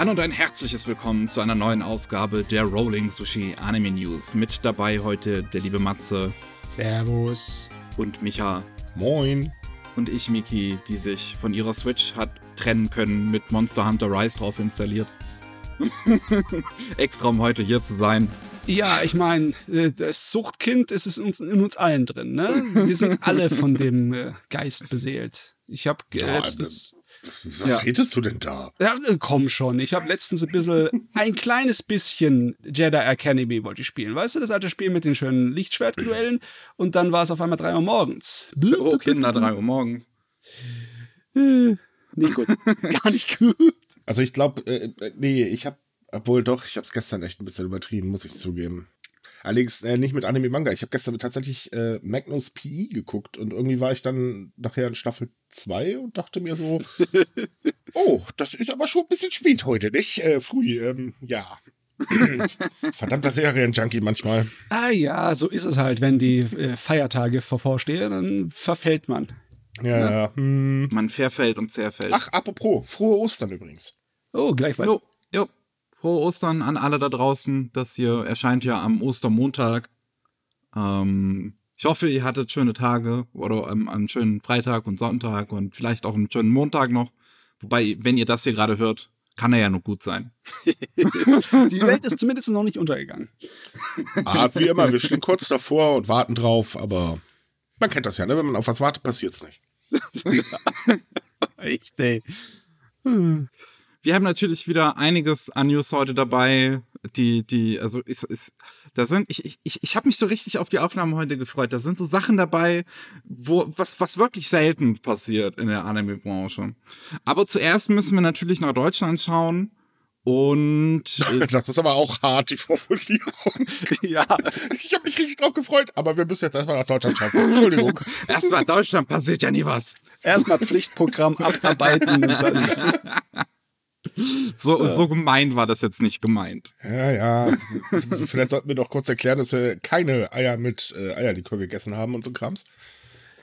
Hallo und ein herzliches Willkommen zu einer neuen Ausgabe der Rolling Sushi Anime News. Mit dabei heute der liebe Matze. Servus. Und Micha. Moin. Und ich, Miki, die sich von ihrer Switch hat trennen können mit Monster Hunter Rise drauf installiert. Extra um heute hier zu sein. Ja, ich meine, äh, das Suchtkind ist es in uns, in uns allen drin. Ne? Wir sind alle von dem äh, Geist beseelt. Ich habe ja, letztens. Was, was ja. redest du denn da? Ja, äh, komm schon. Ich habe letztens ein bisschen, ein kleines bisschen Jedi Academy wollte ich spielen. Weißt du, das alte Spiel mit den schönen Lichtschwertduellen? Und dann war es auf einmal drei Uhr morgens. Oh, Kinder, drei Uhr morgens. Nicht gut. Gar nicht gut. Also ich glaube, äh, nee, ich habe obwohl doch, ich habe es gestern echt ein bisschen übertrieben, muss ich zugeben. Allerdings äh, nicht mit Anime Manga. Ich habe gestern tatsächlich äh, Magnus PI geguckt und irgendwie war ich dann nachher in Staffel 2 und dachte mir so, oh, das ist aber schon ein bisschen spät heute, nicht? Äh, früh, ähm, ja. Verdammter Serienjunkie manchmal. Ah ja, so ist es halt, wenn die äh, Feiertage vorvorstehen, dann verfällt man. Ja, ja. Hm. Man verfällt und zerfällt. Ach, apropos, frohe Ostern übrigens. Oh, gleichfalls. Jo frohe Ostern an alle da draußen. Das hier erscheint ja am Ostermontag. Ähm, ich hoffe, ihr hattet schöne Tage oder ähm, einen schönen Freitag und Sonntag und vielleicht auch einen schönen Montag noch. Wobei, wenn ihr das hier gerade hört, kann er ja nur gut sein. Die Welt ist zumindest noch nicht untergegangen. Ah, wie immer, wir stehen kurz davor und warten drauf, aber man kennt das ja, ne? Wenn man auf was wartet, passiert es nicht. Echt, ey. Hm. Wir haben natürlich wieder einiges an News heute dabei. Die, die, also ist, ist, da sind, ich, ich, ich habe mich so richtig auf die Aufnahmen heute gefreut. Da sind so Sachen dabei, wo, was, was wirklich selten passiert in der Anime-Branche. Aber zuerst müssen wir natürlich nach Deutschland schauen. Und das ist aber auch hart, die Formulierung. ja. Ich habe mich richtig drauf gefreut, aber wir müssen jetzt erstmal nach Deutschland schauen. Entschuldigung. erstmal Deutschland passiert ja nie was. Erstmal Pflichtprogramm abarbeiten. So, ja. so gemein war das jetzt nicht gemeint. Ja, ja. Vielleicht sollten wir doch kurz erklären, dass wir keine Eier mit äh, Eierlikör gegessen haben und so Krams.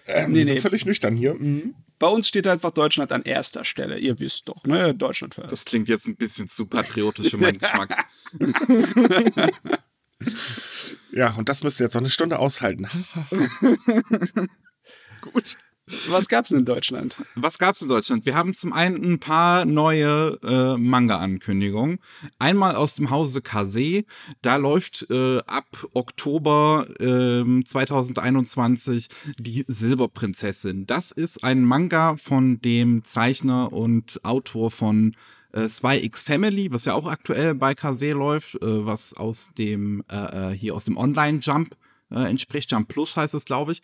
Ähm, nee, wir sind nee. völlig nüchtern hier. Mhm. Bei uns steht einfach Deutschland an erster Stelle. Ihr wisst doch, ne? Deutschland first. Das klingt jetzt ein bisschen zu patriotisch für meinen Geschmack. ja, und das müsst ihr jetzt noch eine Stunde aushalten. Gut. Was gab's denn in Deutschland? Was gab's in Deutschland? Wir haben zum einen ein paar neue äh, Manga-Ankündigungen. Einmal aus dem Hause Kase. Da läuft äh, ab Oktober äh, 2021 die Silberprinzessin. Das ist ein Manga von dem Zeichner und Autor von äh, Spy X Family, was ja auch aktuell bei Kase läuft, äh, was aus dem äh, äh hier aus dem Online Jump äh, entspricht. Jump Plus heißt es, glaube ich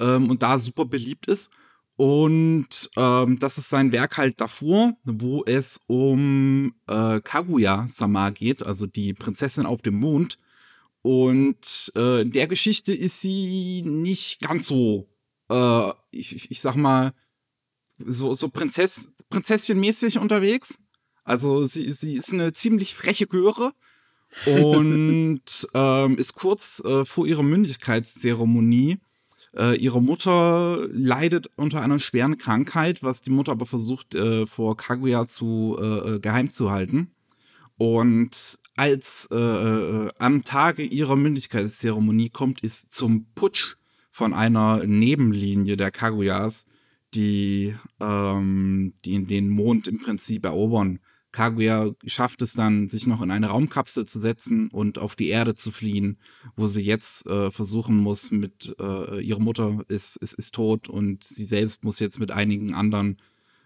ähm, und da super beliebt ist. Und ähm, das ist sein Werk halt davor, wo es um äh, Kaguya-sama geht, also die Prinzessin auf dem Mond. Und äh, in der Geschichte ist sie nicht ganz so, äh, ich, ich sag mal, so, so Prinzess, Prinzesschenmäßig unterwegs. Also sie, sie ist eine ziemlich freche Göre und ähm, ist kurz äh, vor ihrer Mündigkeitszeremonie äh, ihre Mutter leidet unter einer schweren Krankheit, was die Mutter aber versucht, äh, vor Kaguya zu äh, äh geheim zu halten. Und als äh, äh, am Tage ihrer Mündigkeitszeremonie kommt es zum Putsch von einer Nebenlinie der Kaguyas, die, ähm, die den Mond im Prinzip erobern Kaguya schafft es dann, sich noch in eine Raumkapsel zu setzen und auf die Erde zu fliehen, wo sie jetzt äh, versuchen muss, mit äh, ihre Mutter ist, ist, ist tot und sie selbst muss jetzt mit einigen anderen,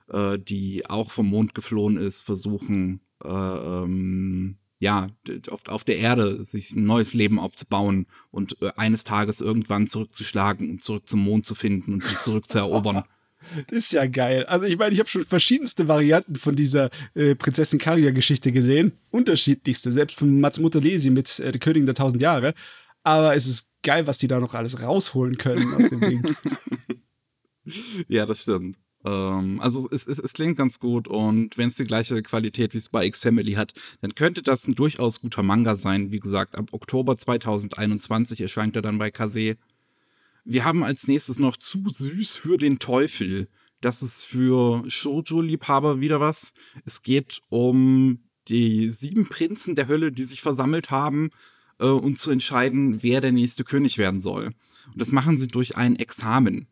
äh, die auch vom Mond geflohen ist, versuchen, äh, ähm, ja, auf, auf der Erde sich ein neues Leben aufzubauen und äh, eines Tages irgendwann zurückzuschlagen und zurück zum Mond zu finden und sie zurückzuerobern. Das ist ja geil. Also ich meine, ich habe schon verschiedenste Varianten von dieser äh, Prinzessin Karia-Geschichte gesehen. Unterschiedlichste, selbst von Matsumoto Lesi mit äh, der Königin der Tausend Jahre. Aber es ist geil, was die da noch alles rausholen können aus dem Ding. ja, das stimmt. Ähm, also es, es, es klingt ganz gut und wenn es die gleiche Qualität wie Spy X Family hat, dann könnte das ein durchaus guter Manga sein. Wie gesagt, ab Oktober 2021 erscheint er dann bei Kase. Wir haben als nächstes noch zu süß für den Teufel. Das ist für Shoujo-Liebhaber wieder was. Es geht um die sieben Prinzen der Hölle, die sich versammelt haben, äh, um zu entscheiden, wer der nächste König werden soll. Und das machen sie durch ein Examen.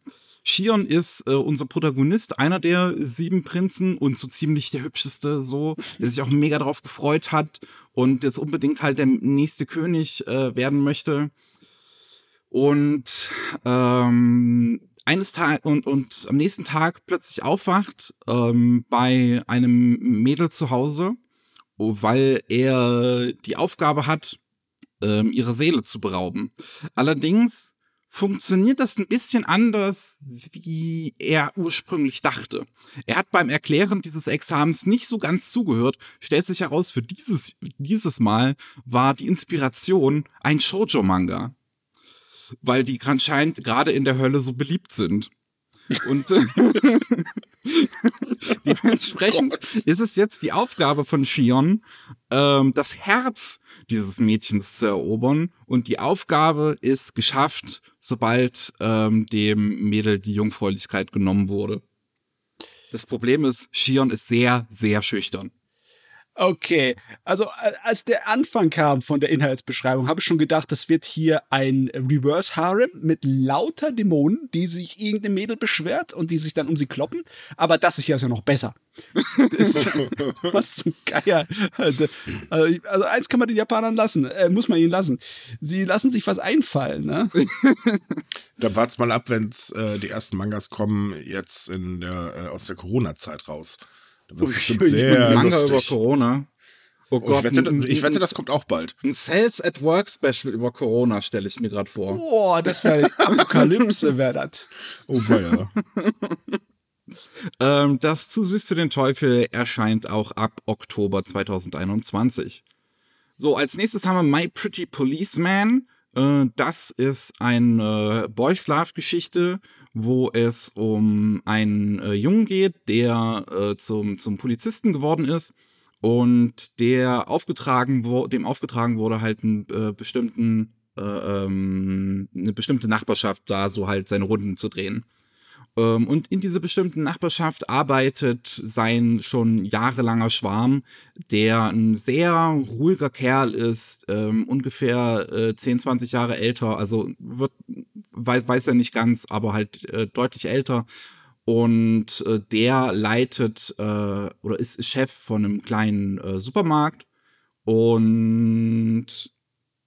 Shion ist äh, unser Protagonist, einer der sieben Prinzen und so ziemlich der hübscheste, so, der sich auch mega drauf gefreut hat und jetzt unbedingt halt der nächste König äh, werden möchte. Und ähm, eines Tages und, und am nächsten Tag plötzlich aufwacht ähm, bei einem Mädel zu Hause, weil er die Aufgabe hat, ähm, ihre Seele zu berauben. Allerdings funktioniert das ein bisschen anders, wie er ursprünglich dachte. Er hat beim Erklären dieses Examens nicht so ganz zugehört, stellt sich heraus, für dieses, dieses Mal war die Inspiration ein Shoujo-Manga. Weil die anscheinend gerade in der Hölle so beliebt sind. Und äh, dementsprechend oh ist es jetzt die Aufgabe von Shion, ähm, das Herz dieses Mädchens zu erobern. Und die Aufgabe ist geschafft, sobald ähm, dem Mädel die Jungfräulichkeit genommen wurde. Das Problem ist, Shion ist sehr, sehr schüchtern. Okay, also als der Anfang kam von der Inhaltsbeschreibung, habe ich schon gedacht, das wird hier ein Reverse Harem mit lauter Dämonen, die sich irgendeine Mädel beschwert und die sich dann um sie kloppen. Aber das ist ja noch besser. Was zum Geier. Also, also, eins kann man den Japanern lassen, äh, muss man ihnen lassen. Sie lassen sich was einfallen, ne? Dann wart's mal ab, wenn äh, die ersten Mangas kommen, jetzt in der, äh, aus der Corona-Zeit raus. Das wird bestimmt sehr Manga lustig. über Corona. Oh Gott, ich, wette, ich wette, das kommt auch bald. Ein Sales at Work Special über Corona stelle ich mir gerade vor. Boah, das wäre Apokalypse, wäre das. Oh ja. ähm, das Zu süß zu den Teufel erscheint auch ab Oktober 2021. So, als nächstes haben wir My Pretty Policeman. Äh, das ist eine Boys Love Geschichte wo es um einen äh, Jungen geht, der äh, zum, zum Polizisten geworden ist und der aufgetragen wo, dem aufgetragen wurde, halt einen äh, bestimmten, äh, ähm, eine bestimmte Nachbarschaft da so halt seine Runden zu drehen. Ähm, und in dieser bestimmten Nachbarschaft arbeitet sein schon jahrelanger Schwarm, der ein sehr ruhiger Kerl ist, ähm, ungefähr äh, 10, 20 Jahre älter, also wird, weiß, weiß er nicht ganz, aber halt äh, deutlich älter. Und äh, der leitet äh, oder ist Chef von einem kleinen äh, Supermarkt. Und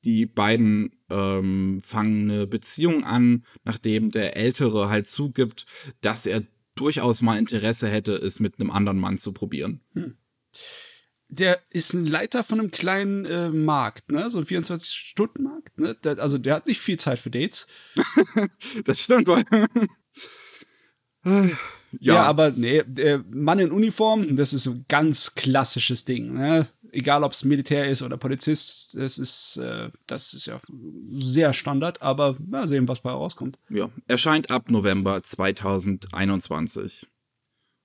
die beiden ähm, fangen eine Beziehung an, nachdem der Ältere halt zugibt, dass er durchaus mal Interesse hätte, es mit einem anderen Mann zu probieren. Hm. Der ist ein Leiter von einem kleinen äh, Markt, ne? So ein 24-Stunden-Markt, ne? Der, also der hat nicht viel Zeit für Dates. das stimmt, weil. ja. ja. aber nee, der Mann in Uniform, das ist ein ganz klassisches Ding, ne? Egal ob es Militär ist oder Polizist, das ist, äh, das ist ja sehr Standard, aber mal sehen, was bei rauskommt. Ja, erscheint ab November 2021.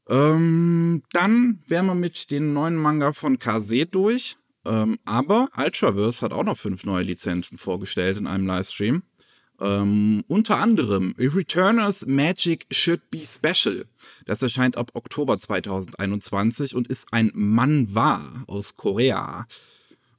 Ähm, dann wären wir mit den neuen Manga von Kase durch. Ähm, aber Ultraverse hat auch noch fünf neue Lizenzen vorgestellt in einem Livestream. Ähm, unter anderem Returners Magic Should Be Special. Das erscheint ab Oktober 2021 und ist ein Manhwa aus Korea.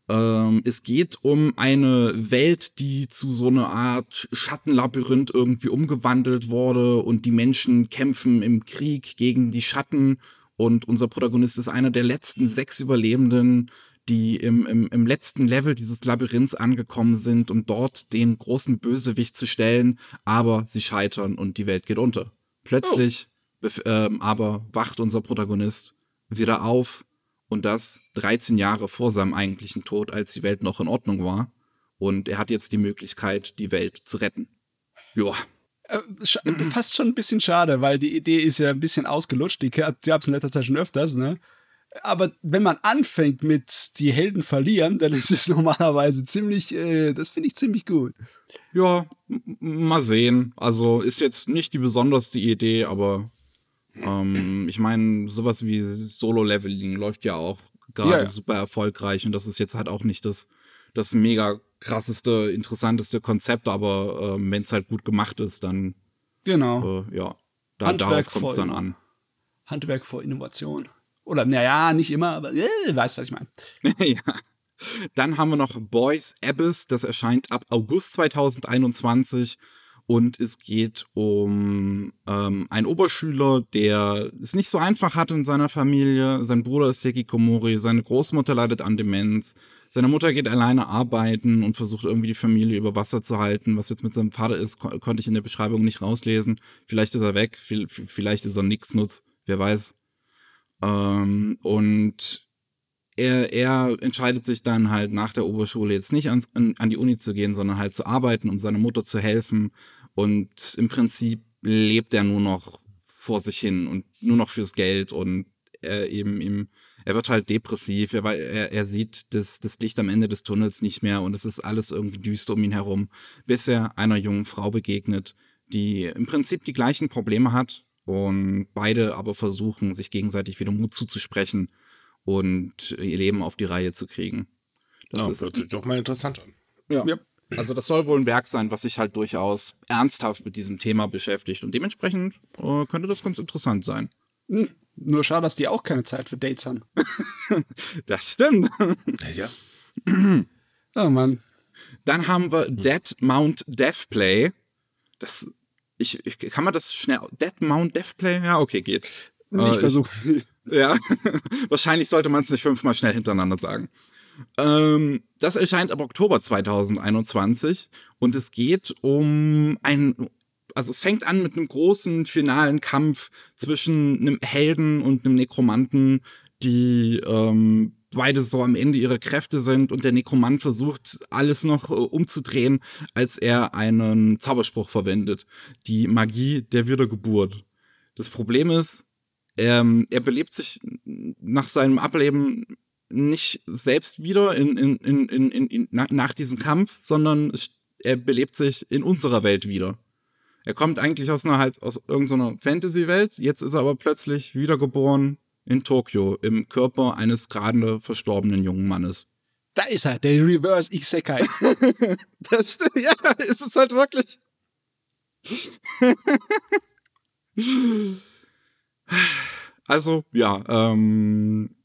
Ähm, es geht um eine Welt, die zu so einer Art Schattenlabyrinth irgendwie umgewandelt wurde und die Menschen kämpfen im Krieg gegen die Schatten und unser Protagonist ist einer der letzten sechs Überlebenden die im, im, im letzten Level dieses Labyrinths angekommen sind, um dort den großen Bösewicht zu stellen, aber sie scheitern und die Welt geht unter. Plötzlich oh. ähm, aber wacht unser Protagonist wieder auf und das 13 Jahre vor seinem eigentlichen Tod, als die Welt noch in Ordnung war. Und er hat jetzt die Möglichkeit, die Welt zu retten. Joa. Äh, fast schon ein bisschen schade, weil die Idee ist ja ein bisschen ausgelutscht. Die gab es in letzter Zeit schon öfters, ne? Aber wenn man anfängt mit die Helden verlieren, dann ist es normalerweise ziemlich, äh, das finde ich ziemlich gut. Ja, mal sehen. Also ist jetzt nicht die besonderste Idee, aber ähm, ich meine, sowas wie Solo-Leveling läuft ja auch gerade ja. super erfolgreich und das ist jetzt halt auch nicht das, das mega krasseste, interessanteste Konzept, aber äh, wenn es halt gut gemacht ist, dann genau. Äh, ja, da, darauf kommt es dann an. Handwerk vor Innovation. Oder naja, nicht immer, aber äh, weißt, was ich meine. ja. Dann haben wir noch Boys Abyss, das erscheint ab August 2021 und es geht um ähm, einen Oberschüler, der es nicht so einfach hat in seiner Familie. Sein Bruder ist Hikikomori, seine Großmutter leidet an Demenz, seine Mutter geht alleine arbeiten und versucht irgendwie die Familie über Wasser zu halten. Was jetzt mit seinem Vater ist, ko konnte ich in der Beschreibung nicht rauslesen. Vielleicht ist er weg, vielleicht ist er nix nutz, wer weiß. Ähm, und er, er entscheidet sich dann halt nach der Oberschule jetzt nicht ans, an, die Uni zu gehen, sondern halt zu arbeiten, um seiner Mutter zu helfen. Und im Prinzip lebt er nur noch vor sich hin und nur noch fürs Geld. Und er eben ihm, er wird halt depressiv, er, er, er sieht das, das Licht am Ende des Tunnels nicht mehr. Und es ist alles irgendwie düster um ihn herum, bis er einer jungen Frau begegnet, die im Prinzip die gleichen Probleme hat und beide aber versuchen, sich gegenseitig wieder Mut zuzusprechen und ihr Leben auf die Reihe zu kriegen. Das ja, ist hört sich doch mal interessant an. Ja. ja. Also das soll wohl ein Werk sein, was sich halt durchaus ernsthaft mit diesem Thema beschäftigt und dementsprechend äh, könnte das ganz interessant sein. Hm. Nur schade, dass die auch keine Zeit für Dates haben. das stimmt. Ja. oh Mann. Dann haben wir Dead Mount Deathplay. Das, ich, ich, kann man das schnell, Dead Mount Deathplay? Ja, okay, geht. Nicht äh, versuchen. Ja, wahrscheinlich sollte man es nicht fünfmal schnell hintereinander sagen. Ähm, das erscheint ab Oktober 2021 und es geht um ein, also es fängt an mit einem großen finalen Kampf zwischen einem Helden und einem Nekromanten, die ähm, beide so am Ende ihrer Kräfte sind und der Nekromant versucht, alles noch äh, umzudrehen, als er einen Zauberspruch verwendet. Die Magie der Wiedergeburt. Das Problem ist, ähm, er belebt sich nach seinem Ableben nicht selbst wieder in, in, in, in, in, nach diesem Kampf, sondern er belebt sich in unserer Welt wieder. Er kommt eigentlich aus einer halt aus irgendeiner Fantasy-Welt, jetzt ist er aber plötzlich wiedergeboren in Tokio im Körper eines gerade verstorbenen jungen Mannes. Da ist er, der Reverse Isekai. das stimmt, ja, ist es halt wirklich. Also, ja, ähm,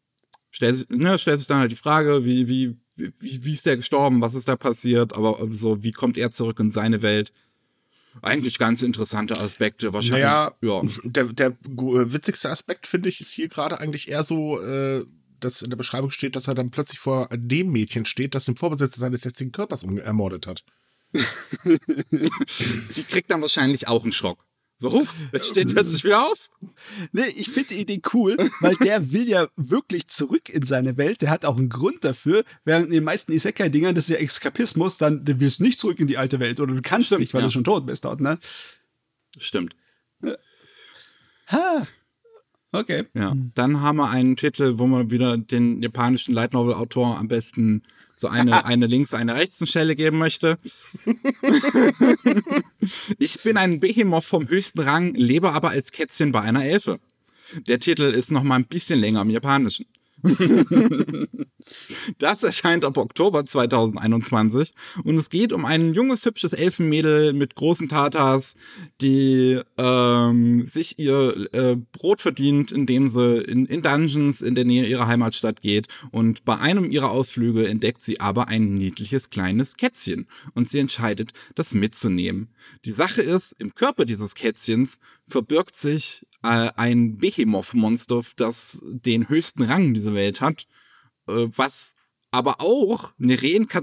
stellt sich, ne, stellt sich dann halt die Frage, wie, wie, wie, wie ist der gestorben, was ist da passiert, aber so, wie kommt er zurück in seine Welt? Eigentlich ganz interessante Aspekte, wahrscheinlich. Naja, ja. der, der witzigste Aspekt, finde ich, ist hier gerade eigentlich eher so, äh, dass in der Beschreibung steht, dass er dann plötzlich vor dem Mädchen steht, das den Vorbesitzer seines jetzigen Körpers ermordet hat. die kriegt dann wahrscheinlich auch einen Schock. So, der steht plötzlich wieder auf. Nee, ich finde die Idee cool, weil der will ja wirklich zurück in seine Welt. Der hat auch einen Grund dafür. Während in den meisten Isekai-Dingern, das ist ja Eskapismus, dann du willst nicht zurück in die alte Welt oder du kannst Stimmt, nicht, weil ja. du schon tot bist dort, ne? Stimmt. Ha. Okay. Ja. Dann haben wir einen Titel, wo man wieder den japanischen Light Novel Autor am besten so eine, eine links, eine rechts Stelle geben möchte. ich bin ein Behemoth vom höchsten Rang, lebe aber als Kätzchen bei einer Elfe. Der Titel ist noch mal ein bisschen länger im Japanischen. Das erscheint ab Oktober 2021 und es geht um ein junges, hübsches Elfenmädel mit großen Tatas, die ähm, sich ihr äh, Brot verdient, indem sie in, in Dungeons in der Nähe ihrer Heimatstadt geht. Und bei einem ihrer Ausflüge entdeckt sie aber ein niedliches kleines Kätzchen. Und sie entscheidet, das mitzunehmen. Die Sache ist, im Körper dieses Kätzchens verbirgt sich äh, ein Behemoth-Monster, das den höchsten Rang dieser Welt hat was aber auch eine Reinka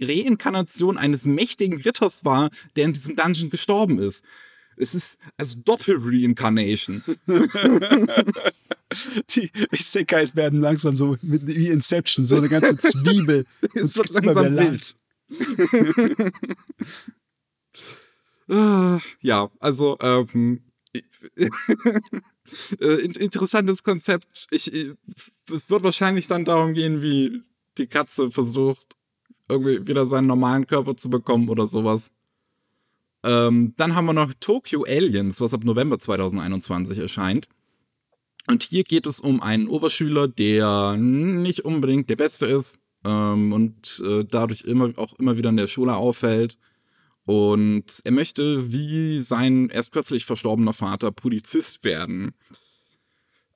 Reinkarnation eines mächtigen Ritters war, der in diesem Dungeon gestorben ist. Es ist also Doppel-Reincarnation. Die Isekais werden langsam so wie Inception, so eine ganze Zwiebel. es wird langsam wild. ja, also ähm, äh, interessantes Konzept. Ich, äh, es wird wahrscheinlich dann darum gehen, wie die Katze versucht, irgendwie wieder seinen normalen Körper zu bekommen oder sowas. Ähm, dann haben wir noch Tokyo Aliens, was ab November 2021 erscheint. Und hier geht es um einen Oberschüler, der nicht unbedingt der Beste ist ähm, und äh, dadurch immer auch immer wieder in der Schule auffällt und er möchte, wie sein erst kürzlich verstorbener Vater, Polizist werden.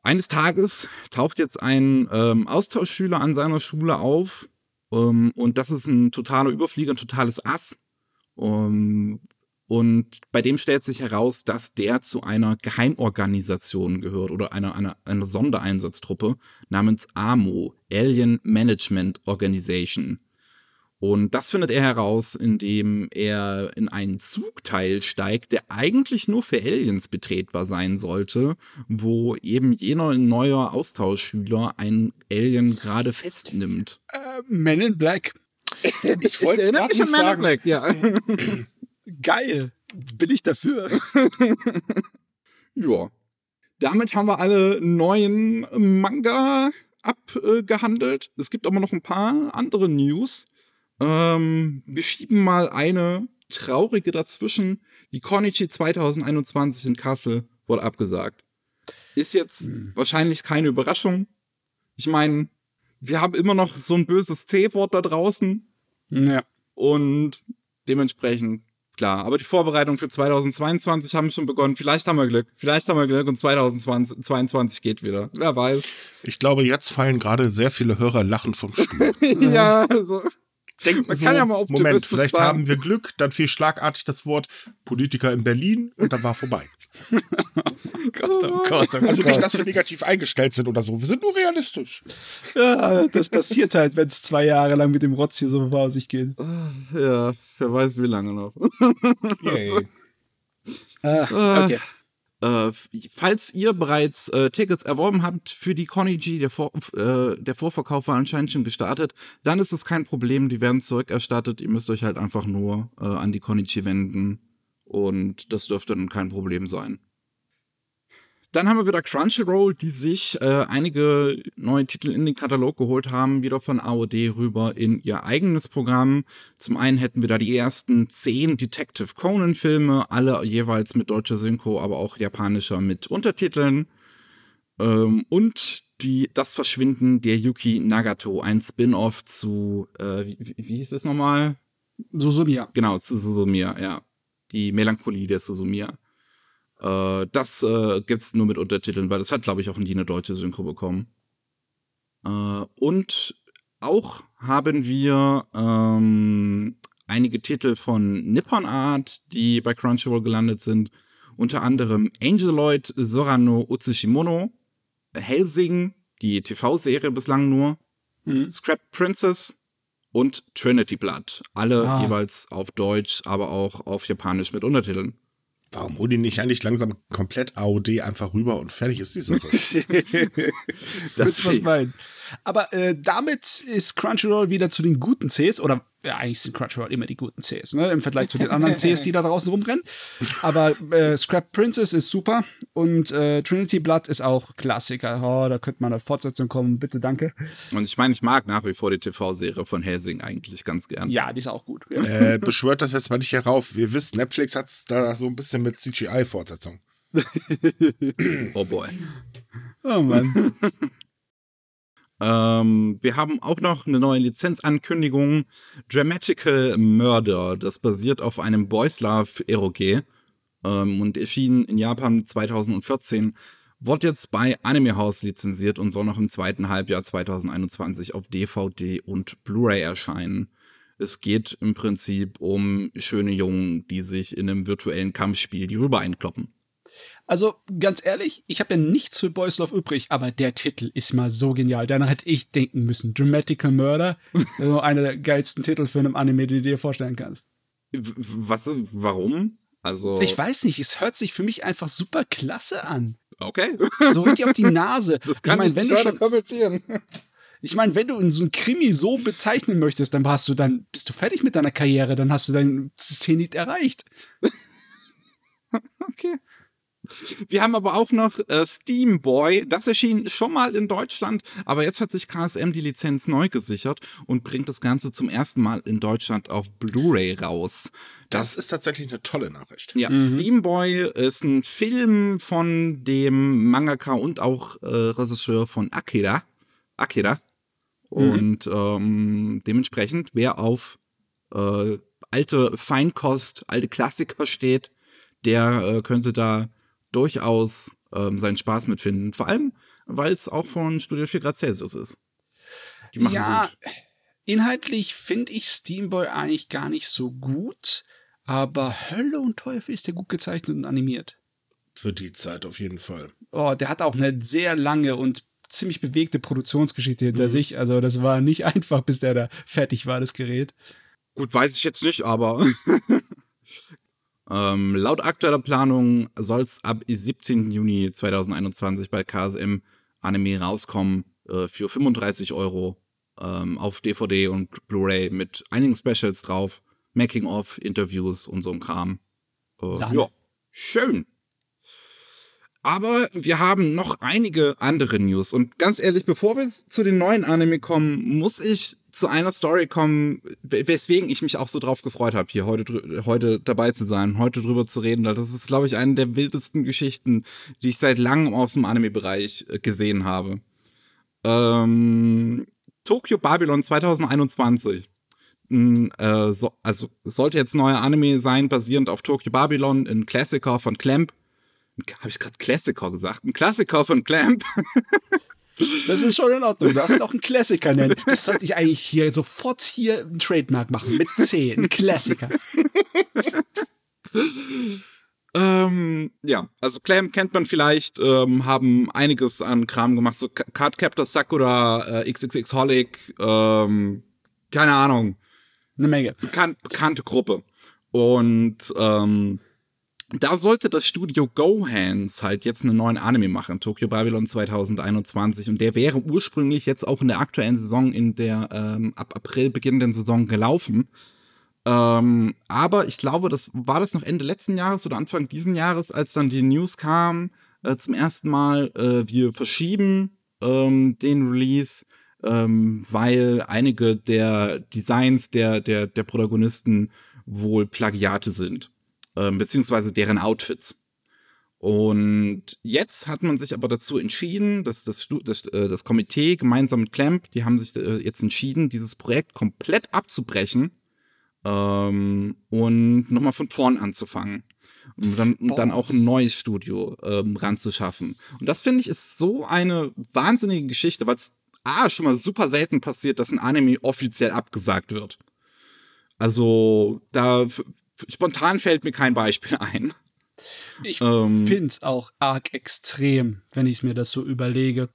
Eines Tages taucht jetzt ein ähm, Austauschschüler an seiner Schule auf ähm, und das ist ein totaler Überflieger, ein totales Ass. Um, und bei dem stellt sich heraus, dass der zu einer Geheimorganisation gehört oder einer, einer, einer Sondereinsatztruppe namens AMO, Alien Management Organization. Und das findet er heraus, indem er in einen Zugteil steigt, der eigentlich nur für Aliens betretbar sein sollte, wo eben jener neuer Austauschschüler einen Alien gerade festnimmt. Äh, Men in Black. Ich wollte es gerade nicht sagen. Black, ja. Geil. Bin ich dafür. ja. Damit haben wir alle neuen Manga abgehandelt. Es gibt aber noch ein paar andere News. Ähm, wir schieben mal eine traurige dazwischen. Die Konichi 2021 in Kassel wurde abgesagt. Ist jetzt hm. wahrscheinlich keine Überraschung. Ich meine, wir haben immer noch so ein böses C-Wort da draußen. Ja. Und dementsprechend, klar. Aber die Vorbereitungen für 2022 haben schon begonnen. Vielleicht haben wir Glück. Vielleicht haben wir Glück und 2022 geht wieder. Wer weiß. Ich glaube, jetzt fallen gerade sehr viele Hörer lachend vom Stuhl. ja, also denken Man so, kann ja mal Moment, vielleicht sein. haben wir Glück, dann fiel schlagartig das Wort Politiker in Berlin und dann war vorbei. Gott, oh Gott, oh also nicht, dass wir negativ eingestellt sind oder so. Wir sind nur realistisch. Ja, das passiert halt, wenn es zwei Jahre lang mit dem Rotz hier so vor sich geht. Ja, wer weiß wie lange noch. Yay. ah, okay. Äh, falls ihr bereits äh, Tickets erworben habt für die Conny der, Vor äh, der Vorverkauf war anscheinend schon gestartet, dann ist es kein Problem, die werden zurückerstattet. Ihr müsst euch halt einfach nur äh, an die Conny wenden und das dürfte dann kein Problem sein. Dann haben wir wieder Crunchyroll, die sich äh, einige neue Titel in den Katalog geholt haben, wieder von AOD rüber in ihr eigenes Programm. Zum einen hätten wir da die ersten zehn Detective Conan-Filme, alle jeweils mit deutscher Synchro, aber auch japanischer mit Untertiteln. Ähm, und die, das Verschwinden der Yuki Nagato, ein Spin-off zu, äh, wie, wie hieß es nochmal? Susumia. Genau, zu Susumia, ja. Die Melancholie der Susumia. Äh, das äh, es nur mit Untertiteln, weil das hat, glaube ich, auch nie eine deutsche Synchro bekommen. Äh, und auch haben wir ähm, einige Titel von Nippon Art, die bei Crunchyroll gelandet sind. Unter anderem Angeloid Sorano Utsushimono, Helsing, die TV-Serie bislang nur, mhm. Scrap Princess und Trinity Blood. Alle ah. jeweils auf Deutsch, aber auch auf Japanisch mit Untertiteln. Warum holen die nicht eigentlich langsam komplett AOD einfach rüber und fertig ist die Sache? das ist was meinen. Aber äh, damit ist Crunchyroll wieder zu den guten Cs oder ja, eigentlich sind Crunchyroll immer die guten Cs, ne? Im Vergleich zu den anderen Cs, die da draußen rumrennen. Aber äh, Scrap Princess ist super und äh, Trinity Blood ist auch Klassiker. Oh, da könnte mal eine Fortsetzung kommen, bitte, danke. Und ich meine, ich mag nach wie vor die TV-Serie von Helsing eigentlich ganz gern. Ja, die ist auch gut. Ja. Äh, beschwört das jetzt mal nicht herauf. Wir wissen, Netflix hat es da so ein bisschen mit CGI-Fortsetzung. oh boy. Oh Mann. Ähm, wir haben auch noch eine neue Lizenzankündigung. Dramatical Murder. Das basiert auf einem Boys Love Eroge ähm, und erschien in Japan 2014. Wurde jetzt bei Anime House lizenziert und soll noch im zweiten Halbjahr 2021 auf DVD und Blu-ray erscheinen. Es geht im Prinzip um schöne Jungen, die sich in einem virtuellen Kampfspiel die Rüber einkloppen. Also ganz ehrlich, ich habe ja nichts für Boys Love übrig, aber der Titel ist mal so genial. Danach hätte ich denken müssen. Dramatical Murder, also einer der geilsten Titel für einen Anime, den du dir vorstellen kannst. Was? Warum? Also ich weiß nicht. Es hört sich für mich einfach super klasse an. Okay. So richtig auf die Nase. Das kann ich, mein, wenn ich schon kommentieren. Ich meine, wenn du in so ein Krimi so bezeichnen möchtest, dann hast du dann bist du fertig mit deiner Karriere, dann hast du dein Zenit erreicht. okay. Wir haben aber auch noch äh, Steam Boy. Das erschien schon mal in Deutschland, aber jetzt hat sich KSM die Lizenz neu gesichert und bringt das Ganze zum ersten Mal in Deutschland auf Blu-ray raus. Das, das, ist tatsächlich eine tolle Nachricht. Ja, mhm. Steam Boy ist ein Film von dem Mangaka und auch äh, Regisseur von Akira. Akira. Mhm. Und ähm, dementsprechend, wer auf äh, alte Feinkost, alte Klassiker steht, der äh, könnte da durchaus ähm, seinen Spaß mitfinden. Vor allem weil es auch von Studio 4 Grad Celsius ist. Die machen ja, gut. inhaltlich finde ich Steamboy eigentlich gar nicht so gut, aber Hölle und Teufel ist der gut gezeichnet und animiert. Für die Zeit auf jeden Fall. Oh, der hat auch eine sehr lange und ziemlich bewegte Produktionsgeschichte hinter Mhm. sich. Also das war nicht einfach, bis der da fertig war, das Gerät. Gut, weiß ich jetzt nicht, aber ähm, laut aktueller Planung soll es ab 17. Juni 2021 bei KSM Anime rauskommen äh, für 35 Euro ähm, auf DVD und Blu-ray mit einigen Specials drauf, Making-of, Interviews und so ein Kram. Äh, ja, schön. Aber wir haben noch einige andere News. Und ganz ehrlich, bevor wir zu den neuen Anime kommen, muss ich zu einer Story kommen, we- weswegen ich mich auch so drauf gefreut habe, hier heute, heute dabei zu sein, heute drüber zu reden. Das ist, glaube ich, eine der wildesten Geschichten, die ich seit langem aus dem Anime-Bereich äh, gesehen habe. Ähm, Tokyo Babylon 2021. Mm, Äh, so, also sollte jetzt neuer Anime sein, basierend auf Tokyo Babylon, ein Klassiker von Clamp. Habe ich gerade Klassiker gesagt? Ein Klassiker von Clamp. Das ist schon in Ordnung. Du darfst auch einen Klassiker nennen. Das sollte ich eigentlich hier sofort hier ein Trademark machen. Mit C. Ein Klassiker. Ähm, ja, also Clamp kennt man vielleicht, ähm, haben einiges an Kram gemacht, so Ca- Card Captor Sakura, äh, XXX Holic, ähm, keine Ahnung, Eine Menge. bekannt, bekannte Gruppe. Und ähm, da sollte das Studio Gohans halt jetzt einen neuen Anime machen, Tokyo Babylon 2021. Und der wäre ursprünglich jetzt auch in der aktuellen Saison, in der ähm, ab April beginnenden Saison gelaufen. Ähm, aber ich glaube, das war das noch Ende letzten Jahres oder Anfang diesen Jahres, als dann die News kam, äh, zum ersten Mal, äh, wir verschieben ähm, den Release, ähm, weil einige der Designs der, der, der Protagonisten wohl Plagiate sind, ähm, beziehungsweise deren Outfits. Und jetzt hat man sich aber dazu entschieden, dass das, das, äh, das Komitee gemeinsam mit Clamp, die haben sich äh, jetzt entschieden, dieses Projekt komplett abzubrechen ähm, und nochmal von vorn anzufangen. Und dann, und dann auch ein neues Studio ähm, ranzuschaffen. Und das finde ich ist so eine wahnsinnige Geschichte, weil es A, schon mal super selten passiert, dass ein Anime offiziell abgesagt wird. Also, da spontan fällt mir kein Beispiel ein. Ich Ähm, finde es auch arg extrem, wenn ich mir das so überlege.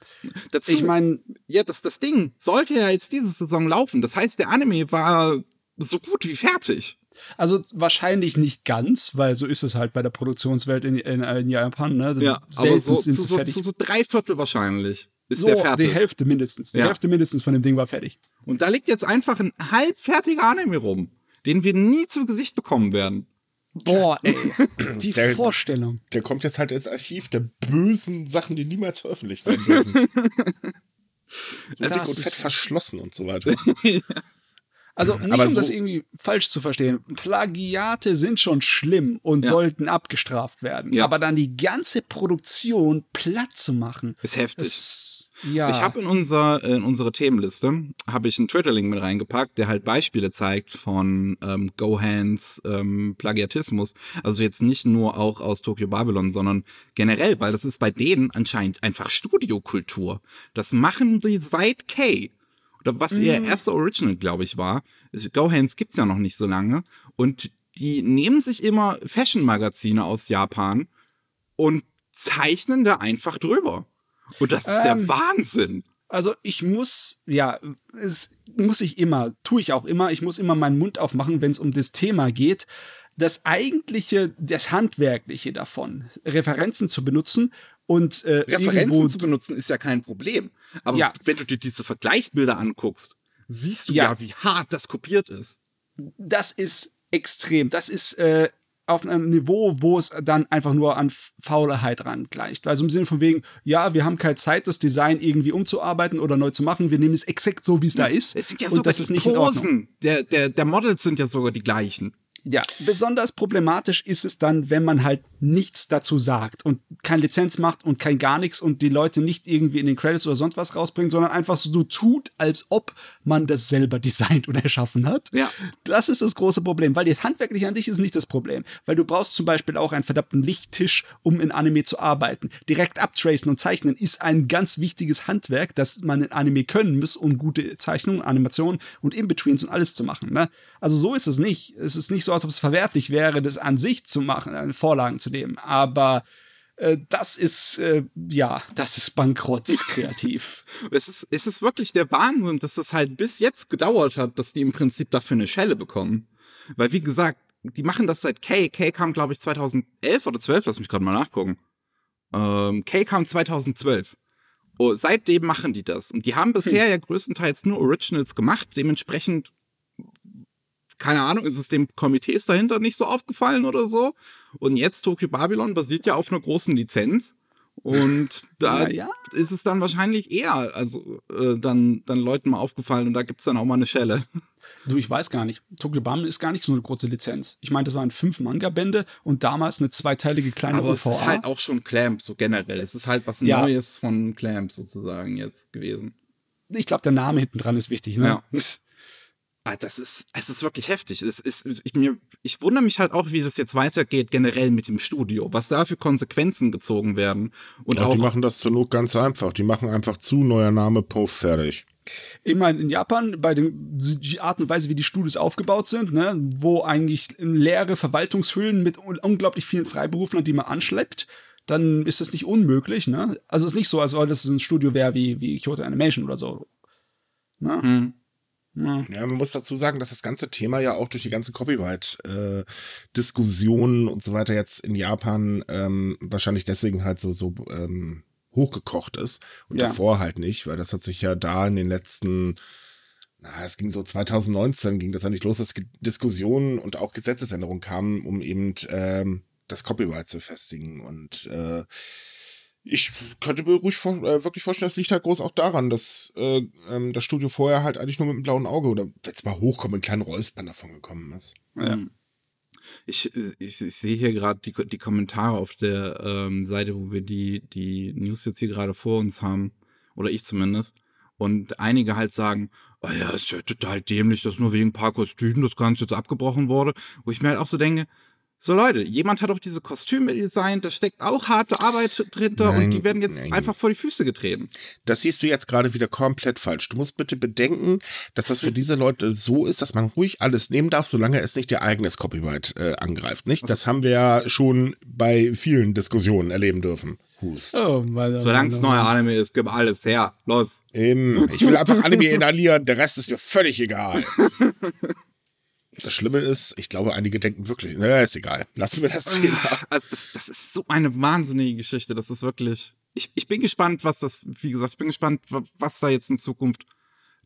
dazu, Ich meine, ja, das, das Ding sollte ja jetzt diese Saison laufen. Das heißt, der Anime war so gut wie fertig. also wahrscheinlich nicht ganz, weil so ist es halt bei der Produktionswelt in, in, in Japan. Ne? Ja, aber so, sind so, fertig. zu so drei Viertel wahrscheinlich ist so, der fertig. die Hälfte mindestens. Die Ja. Hälfte mindestens von dem Ding war fertig. Und da liegt jetzt einfach ein halbfertiger Anime rum, den wir nie zu Gesicht bekommen werden. Boah, ey. Die Der- Vorstellung. Der kommt jetzt halt ins Archiv der bösen Sachen, die niemals veröffentlicht werden dürfen. Das Dick und ist- fett verschlossen und so weiter. Also nicht Aber um das so- irgendwie falsch zu verstehen. Plagiate sind schon schlimm und Ja. sollten abgestraft werden. Ja. Aber dann die ganze Produktion platt zu machen. Ist heftig. Das, ja. Ich habe in, unser, in unsere Themenliste habe ich einen Twitter-Link mit reingepackt, der halt Beispiele zeigt von ähm, Gohans ähm, Plagiatismus. Also jetzt nicht nur auch aus Tokyo Babylon, sondern generell, weil das ist bei denen anscheinend einfach Studiokultur. Das machen sie seit K. Oder was ihr erster Original, glaube ich, war. Gohans gibt's ja noch nicht so lange. Und die nehmen sich immer Fashion-Magazine aus Japan und zeichnen da einfach drüber. Und das ist der Ähm, Wahnsinn. Also ich muss, ja, es muss ich immer, tue ich auch immer, ich muss immer meinen Mund aufmachen, wenn es um das Thema geht. Das eigentliche, das Handwerkliche davon, Referenzen zu benutzen und äh, Referenzen zu benutzen ist ja kein Problem. Aber Ja. wenn du dir diese Vergleichsbilder anguckst, siehst du ja, Ja. wie hart das kopiert ist. das ist extrem. Das ist äh, auf einem Niveau, wo es dann einfach nur an Faulheit rangleicht. Also im Sinne von wegen, ja, wir haben keine Zeit, das Design irgendwie umzuarbeiten oder neu zu machen. Wir nehmen es exakt so, wie es da ist. Es sind ja und sogar das die ist nicht. Posen der, der, der Models sind ja sogar die gleichen. Ja, besonders problematisch ist es dann, wenn man halt nichts dazu sagt und kein Lizenz macht und kein gar nichts und die Leute nicht irgendwie in den Credits oder sonst was rausbringen, sondern einfach so tut, als ob man das selber designt oder erschaffen hat. Ja. Das ist das große Problem, weil jetzt handwerklich an dich ist nicht das Problem, weil du brauchst zum Beispiel auch einen verdammten Lichttisch, um in Anime zu arbeiten. Direkt abtracen und zeichnen ist ein ganz wichtiges Handwerk, das man in Anime können muss, um gute Zeichnungen, Animationen und In-Betweens und alles zu machen. Ne? Also so ist es nicht. Es ist nicht so, als ob es verwerflich wäre, das an sich zu machen, Vorlagen zu nehmen. Aber äh, das ist, äh, ja, das ist bankrott kreativ. Es ist, es ist wirklich der Wahnsinn, dass es halt bis jetzt gedauert hat, dass die im Prinzip dafür eine Schelle bekommen. Weil, wie gesagt, die machen das seit K. K kam, glaube ich, 2011 oder 12, lass mich gerade mal nachgucken. Ähm, K kam 2012. Oh, seitdem machen die das. Und die haben bisher ja größtenteils nur Originals gemacht. Dementsprechend, keine Ahnung, ist es dem Komitees dahinter nicht so aufgefallen oder so. Und jetzt Tokyo Babylon basiert ja auf einer großen Lizenz. Und da Na ja. ist es dann wahrscheinlich eher, also äh, dann, dann Leuten mal aufgefallen und da gibt's dann auch mal eine Schelle. Du, ich weiß gar nicht. Tokyo Bam ist gar nicht so eine große Lizenz. Ich meine, das waren fünf Manga-Bände und damals eine zweiteilige kleine Aber es OVA. ist halt auch schon Clamp, so generell. Es ist halt was Ja. Neues von Clamp sozusagen jetzt gewesen. ich glaube, der Name hinten dran ist wichtig, ne? Ah, das ist, es ist wirklich heftig. Es ist, ich, mir, ich wundere mich halt auch, wie das jetzt weitergeht, generell mit dem Studio, was da für Konsequenzen gezogen werden. Und Ach, auch, die machen das zur Not ganz einfach. Die machen einfach zu, neuer Name, Puff, fertig. Ich meine, in Japan, bei dem, die Art und Weise, wie die Studios aufgebaut sind, ne, wo eigentlich leere Verwaltungshüllen mit un unglaublich vielen Freiberuflern, die man anschleppt, dann ist das nicht unmöglich, ne? Also es ist nicht so, als ob das ein Studio wäre wie, wie Kyoto Animation oder so. Ne? Hm. Ja. Ja, man muss dazu sagen, dass das ganze Thema ja auch durch die ganze Copyright-Diskussionen und so weiter jetzt in Japan ähm, wahrscheinlich deswegen halt so, so ähm, hochgekocht ist und Ja. davor halt nicht, weil das hat sich ja da in den letzten, na, es ging so 2019, ging das ja nicht los, dass Diskussionen und auch Gesetzesänderungen kamen, um eben ähm, das Copyright zu festigen und äh, ich könnte mir ruhig vor, äh, wirklich vorstellen, das liegt halt groß auch daran, dass äh, ähm, das Studio vorher halt eigentlich nur mit einem blauen Auge oder wenn es mal hochkommt, mit kleinen Räuspern davon gekommen ist. Ja. Ich, ich, ich sehe hier gerade die, die Kommentare auf der ähm, Seite, wo wir die, die News jetzt hier gerade vor uns haben. Oder ich zumindest. Und einige halt sagen, oh ja, ist ja total dämlich, dass nur wegen ein paar Kostümen das Ganze jetzt abgebrochen wurde. Wo ich mir halt auch so denke, so Leute, jemand hat auch diese Kostüme designt, da steckt auch harte Arbeit drinter Nein, und die werden jetzt nein. einfach vor die Füße getreten. Das siehst du jetzt gerade wieder komplett falsch. Du musst bitte bedenken, dass das für diese Leute so ist, dass man ruhig alles nehmen darf, solange es nicht ihr eigenes Copyright äh, angreift. Nicht? Das haben wir ja schon bei vielen Diskussionen erleben dürfen. Hust. Oh, oh Solange es oh neue Mann. Anime ist, gib alles her. Los. Eben, ich will einfach Anime inhalieren, der Rest ist mir völlig egal. Das Schlimme ist, ich glaube, einige denken wirklich, naja, ist egal. Lassen wir das Thema. Also das, das ist so eine wahnsinnige Geschichte. Das ist wirklich. Ich, ich bin gespannt, was das, wie gesagt, ich bin gespannt, wa- was da jetzt in Zukunft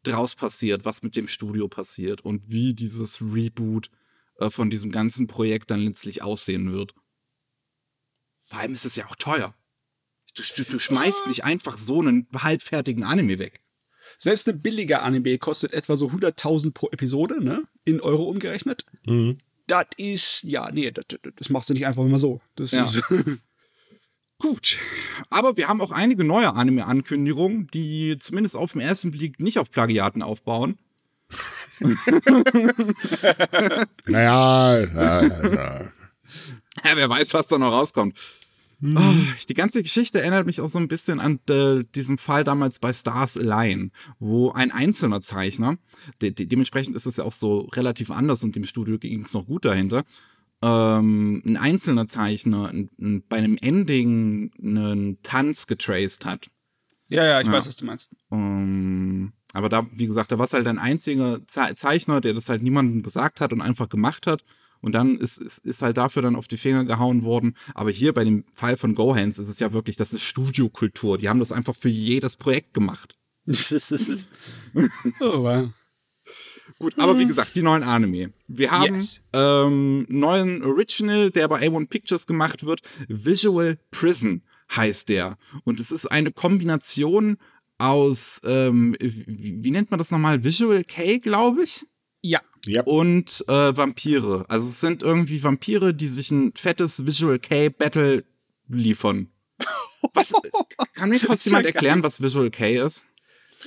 draus passiert, was mit dem Studio passiert und wie dieses Reboot äh, von diesem ganzen Projekt dann letztlich aussehen wird. Vor allem ist es ja auch teuer. Du, du, du schmeißt nicht einfach so einen halbfertigen Anime weg. Selbst ein billiger Anime kostet etwa so 100.000 pro Episode, ne? In Euro umgerechnet. Mhm. Das ist, ja, nee, das, das- machst du nicht einfach immer so. Das Ja. ist, Gut. Aber wir haben auch einige neue Anime-Ankündigungen, die zumindest auf den ersten Blick nicht auf Plagiaten aufbauen. Naja, ja, ja, ja. Ja, wer weiß, was da noch rauskommt. Ah, die ganze Geschichte erinnert mich auch so ein bisschen an äh, diesen Fall damals bei Stars Align, wo ein einzelner Zeichner, de de dementsprechend ist es ja auch so relativ anders und dem Studio ging es noch gut dahinter, ähm, ein einzelner Zeichner n- n- bei einem Ending einen Tanz getraced hat. ja, ja, ich Ja. weiß, was du meinst. Ähm, aber da, wie gesagt, da war es halt ein einziger Ze Zeichner, der das halt niemandem gesagt hat und einfach gemacht hat. Und dann ist, ist, ist halt dafür dann auf die Finger gehauen worden. Aber hier bei dem Fall von Gohans ist es ja wirklich, das ist Studiokultur. Die haben das einfach für jedes Projekt gemacht. oh, wow. Gut, aber wie gesagt, die neuen Anime. Wir haben Yes. ähm, neuen Original, der bei A1 Pictures gemacht wird. Visual Prison heißt der. Und es ist eine Kombination aus, ähm, wie, wie nennt man das nochmal? Visual K, glaube ich? Ja, Ja. und äh, Vampire. Also es sind irgendwie Vampire, die sich ein fettes Visual K Battle liefern. Was, kann mir kurz ist ja jemand erklären, was Visual K ist?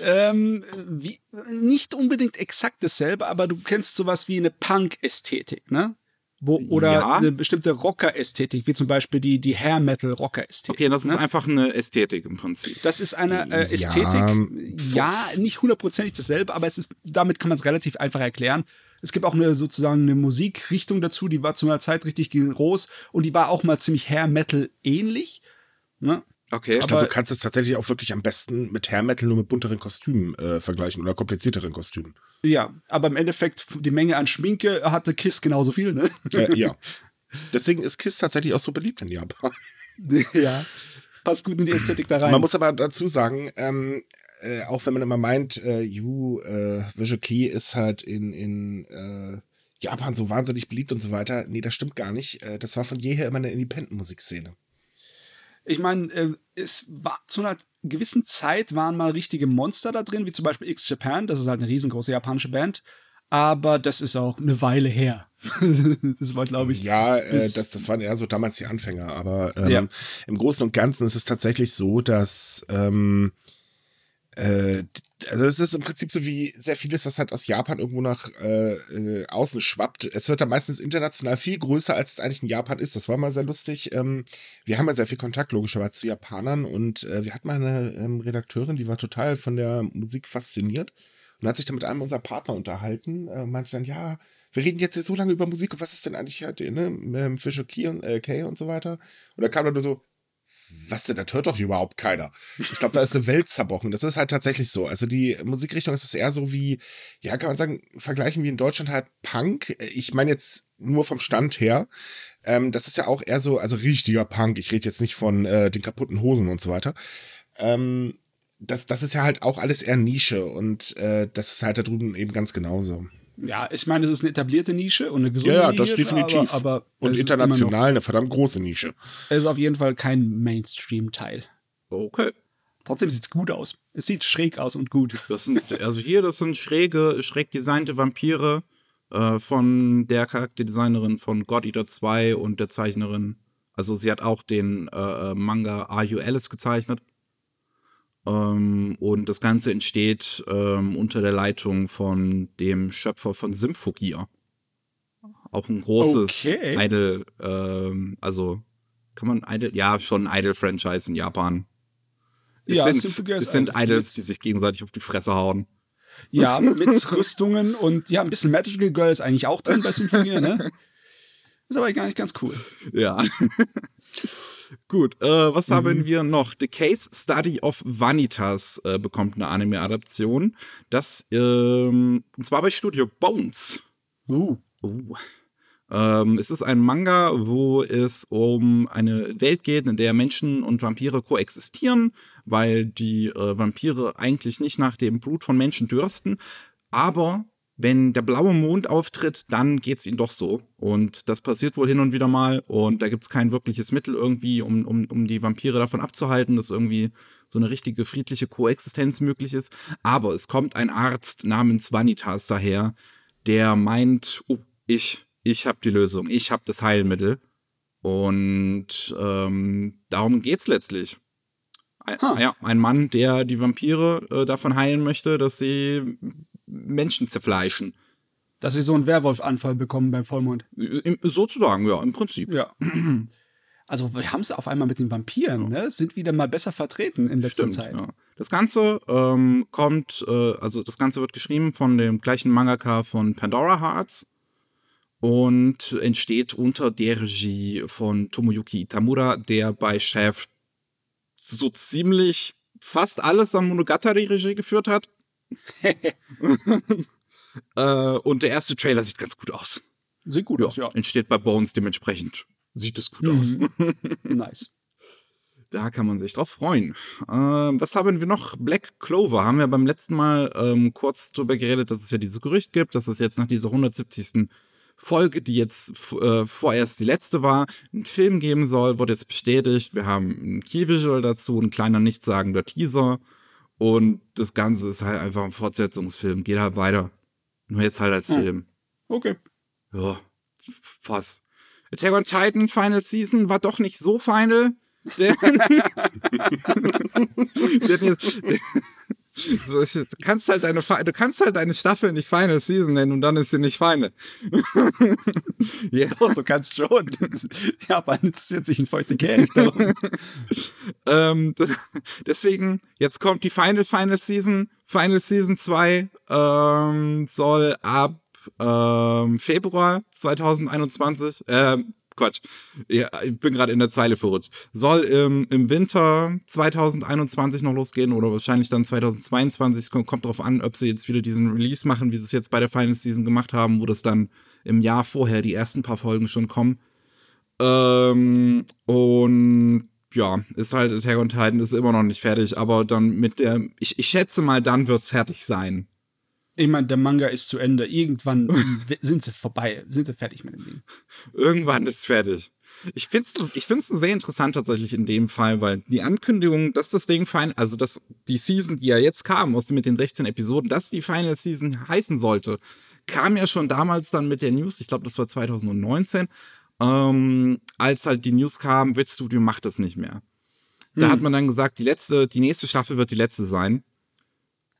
Ähm, wie, nicht unbedingt exakt dasselbe, aber du kennst sowas wie eine Punk-Ästhetik, ne? Wo, oder Ja. eine bestimmte Rocker-Ästhetik, wie zum Beispiel die, die Hair-Metal-Rocker-Ästhetik. Okay, das ist ne? einfach eine Ästhetik im Prinzip. Das ist eine äh, Ja, Ästhetik. Ja, nicht hundertprozentig dasselbe, aber es ist, damit kann man es relativ einfach erklären. Es gibt auch eine sozusagen eine Musikrichtung dazu, die war zu einer Zeit richtig groß und die war auch mal ziemlich Hair Metal ähnlich. Ne? Okay. Ich glaube, Aber- du kannst es tatsächlich auch wirklich am besten mit Hair Metal nur mit bunteren Kostümen äh, vergleichen oder komplizierteren Kostümen. Ja, aber im Endeffekt die Menge an Schminke hatte Kiss genauso viel, ne? Äh, ja. Deswegen ist Kiss tatsächlich auch so beliebt in Japan. ja. Passt gut in die Ästhetik da rein. Man muss aber dazu sagen, ähm, äh, auch wenn man immer meint, äh, you, äh, Visual Kei ist halt in, in äh, Japan so wahnsinnig beliebt und so weiter. Nee, das stimmt gar nicht. Äh, das war von jeher immer eine Independent-Musikszene. Ich meine, äh, es war zu einer gewissen Zeit waren mal richtige Monster da drin, wie zum Beispiel X Japan. Das ist halt eine riesengroße japanische Band. Aber das ist auch eine Weile her. das war, glaube ich. Ja, äh, das, das waren eher so damals die Anfänger, aber ähm, Ja. im Großen und Ganzen ist es tatsächlich so, dass ähm, äh, also es ist im Prinzip so wie sehr vieles, was halt aus Japan irgendwo nach äh, äh, außen schwappt. Es wird dann meistens international viel größer, als es eigentlich in Japan ist. Das war mal sehr lustig. Ähm, wir haben ja sehr viel Kontakt logischerweise zu Japanern und äh, wir hatten mal eine ähm, Redakteurin, die war total von der Musik fasziniert und hat sich dann mit einem unserer Partner unterhalten. Äh, meinte dann, ja, wir reden jetzt hier so lange über Musik und was ist denn eigentlich halt, ne, Fischer Key und äh, Kay und so weiter. Und da kam dann nur so, was denn, das hört doch überhaupt keiner. Ich glaube, da ist eine Welt zerbrochen. Das ist halt tatsächlich so. Also die Musikrichtung ist es eher so wie, ja, kann man sagen, vergleichen wie in Deutschland halt Punk. Ich meine jetzt nur vom Stand her. Ähm, das ist ja auch eher so, also richtiger Punk. Ich rede jetzt nicht von äh, den kaputten Hosen und so weiter. Ähm, das, das ist ja halt auch alles eher Nische und äh, das ist halt da drüben eben ganz genauso. Ja, ich meine, es ist eine etablierte Nische und eine gesunde Ja, ja, das Nische, definitiv. Aber, aber und international eine verdammt große Nische. Es ist auf jeden Fall kein Mainstream-Teil. Okay. Trotzdem sieht es gut aus. Es sieht schräg aus und gut. Das sind, also hier, das sind schräge, schräg designte Vampire äh, von der Charakterdesignerin von God Eater 2 und der Zeichnerin. Also sie hat auch den äh, äh, Manga Are You Alice gezeichnet. Ähm, und das Ganze entsteht ähm, unter der Leitung von dem Schöpfer von Symphogear. Auch ein großes Okay. Idol, ähm, also kann man Idol, ja, schon Idol-Franchise in Japan. Es Ja, sind, es sind Idols, die sich gegenseitig auf die Fresse hauen. Ja, mit Rüstungen und ja, ein bisschen Magical Girl ist eigentlich auch drin bei Symphonie, ne? Ist aber gar nicht ganz cool. Ja. Gut, äh, was haben wir noch? The Case Study of Vanitas äh, bekommt eine Anime-Adaption. Das, ähm, und zwar bei Studio Bones. Uh. Uh. Ähm, es ist ein Manga, wo es um eine Welt geht, in der Menschen und Vampire koexistieren, weil die äh, Vampire eigentlich nicht nach dem Blut von Menschen dürsten. Aber wenn der blaue Mond auftritt, dann geht's ihnen doch so. Und das passiert wohl hin und wieder mal. Und da gibt's kein wirkliches Mittel irgendwie, um, um, um die Vampire davon abzuhalten, dass irgendwie so eine richtige friedliche Koexistenz möglich ist. Aber es kommt ein Arzt namens Vanitas daher, der meint, oh, ich, ich habe die Lösung, ich habe das Heilmittel. Und ähm, darum geht's letztlich. Ein, Huh. ja, ein Mann, der die Vampire äh, davon heilen möchte, dass sie Menschen zerfleischen. Dass sie so einen Werwolf-Anfall bekommen beim Vollmond. Im, sozusagen, ja, im Prinzip. Ja. Also wir haben es auf einmal mit den Vampiren, ne? Sind wieder mal besser vertreten in letzter Stimmt, Zeit. ja. Das Ganze ähm, kommt, äh, also das Ganze wird geschrieben von dem gleichen Mangaka von Pandora Hearts und entsteht unter der Regie von Tomoyuki Itamura, der bei Chef so ziemlich fast alles an Monogatari-Regie geführt hat. äh, und der erste Trailer sieht ganz gut aus. Sieht gut aus, ja. Entsteht bei Bones dementsprechend. Sieht es gut aus. Nice. Da kann man sich drauf freuen. Ähm, was haben wir noch? Black Clover. Haben wir beim letzten Mal ähm, kurz drüber geredet, dass es ja dieses Gerücht gibt, dass es jetzt nach dieser 170. Folge, die jetzt äh, vorerst die letzte war, einen Film geben soll, wurde jetzt bestätigt. Wir haben ein Key-Visual dazu, ein kleiner nichtssagender Teaser. Und das Ganze ist halt einfach ein Fortsetzungsfilm. Geht halt weiter. Nur jetzt halt als Hm. Film. Okay. Ja, was? Attack on Titan Final Season war doch nicht so final. Denn, denn, so, du kannst halt deine du kannst halt deine Staffel nicht Final Season nennen und dann ist sie nicht Final. ja. Doch, du kannst schon. Ja, aber interessiert sich ein feuchte Geld ähm, das, deswegen, jetzt kommt die Final Final Season. Final Season 2 ähm, soll ab ähm, Februar 2021, ähm, Quatsch, ja, ich bin gerade in der Zeile verrutscht. Soll ähm, im Winter 2021 noch losgehen oder wahrscheinlich dann 2022. Es kommt, drauf an, ob sie jetzt wieder diesen Release machen, wie sie es jetzt bei der Final Season gemacht haben, wo das dann im Jahr vorher die ersten paar Folgen schon kommen. Ähm, und ja, ist halt Attack on Titan ist immer noch nicht fertig, aber dann mit der, ich, ich schätze mal, dann wird es fertig sein. Ich meine, der Manga ist zu Ende. Irgendwann sind sie vorbei, sind sie fertig mit dem Ding. Irgendwann ist fertig. Ich finde es ich find's sehr interessant tatsächlich in dem Fall, weil die Ankündigung, dass das Ding fein, also dass die Season, die ja jetzt kam, aus mit den 16 Episoden, dass die Final Season heißen sollte, kam ja schon damals dann mit der News, ich glaube, das war 2019, ähm, als halt die News kam, Wit Studio macht das nicht mehr. Da hm. hat man dann gesagt, die letzte, die nächste Staffel wird die letzte sein.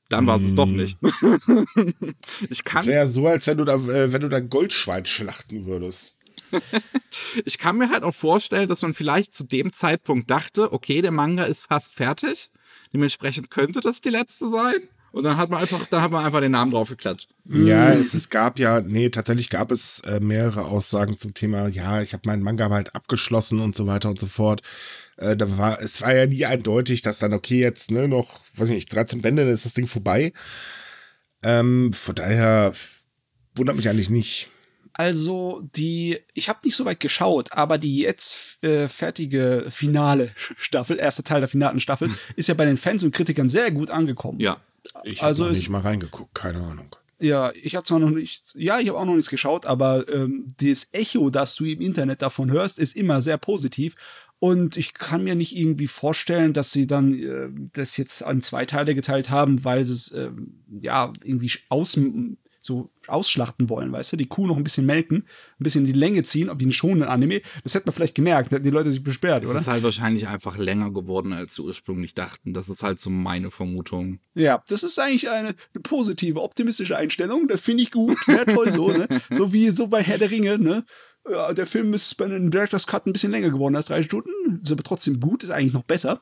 Dann war es doch hm. nicht. ich kann. wäre so, als wenn du da, äh, wenn du da Goldschwein schlachten würdest. ich kann mir halt auch vorstellen, dass man vielleicht zu dem Zeitpunkt dachte, okay, der Manga ist fast fertig. Dementsprechend könnte das die letzte sein. Und dann hat man einfach, dann hat man einfach den Namen drauf geklatscht. Ja, es, es gab ja, nee, tatsächlich gab es äh, mehrere Aussagen zum Thema, ja, ich habe meinen Manga halt abgeschlossen und so weiter und so fort. Äh, da war, es war ja nie eindeutig, dass dann, okay, jetzt, ne, noch, weiß ich nicht, 13 Bände, dann ist das Ding vorbei. Ähm, von daher wundert mich eigentlich nicht. Also die, ich habe nicht so weit geschaut, aber die jetzt äh, fertige finale Staffel, erster Teil der finalen Staffel, ist ja bei den Fans und Kritikern sehr gut angekommen. Ja. Ich habe also noch nicht mal reingeguckt, keine Ahnung. Ja, ich habe zwar noch nicht, ja, ich habe auch noch nichts geschaut, aber ähm, das Echo, das du im Internet davon hörst, ist immer sehr positiv. Und ich kann mir nicht irgendwie vorstellen, dass sie dann äh, das jetzt an zwei Teile geteilt haben, weil sie es äh, ja irgendwie aus, so ausschlachten wollen, weißt du, die Kuh noch ein bisschen melken, ein bisschen in die Länge ziehen, wie ein schonenden Anime. Das hätte man vielleicht gemerkt, hätten die Leute sich besperrt, das oder? Es ist halt wahrscheinlich einfach länger geworden, als sie ursprünglich dachten. Das ist halt so meine Vermutung. Ja, das ist eigentlich eine, eine positive, optimistische Einstellung. Das finde ich gut. Wäre toll so, ne? So wie so bei Herr der Ringe, ne? Ja, der Film ist bei einem Director's Cut ein bisschen länger geworden als drei Stunden. Ist aber trotzdem gut, ist eigentlich noch besser.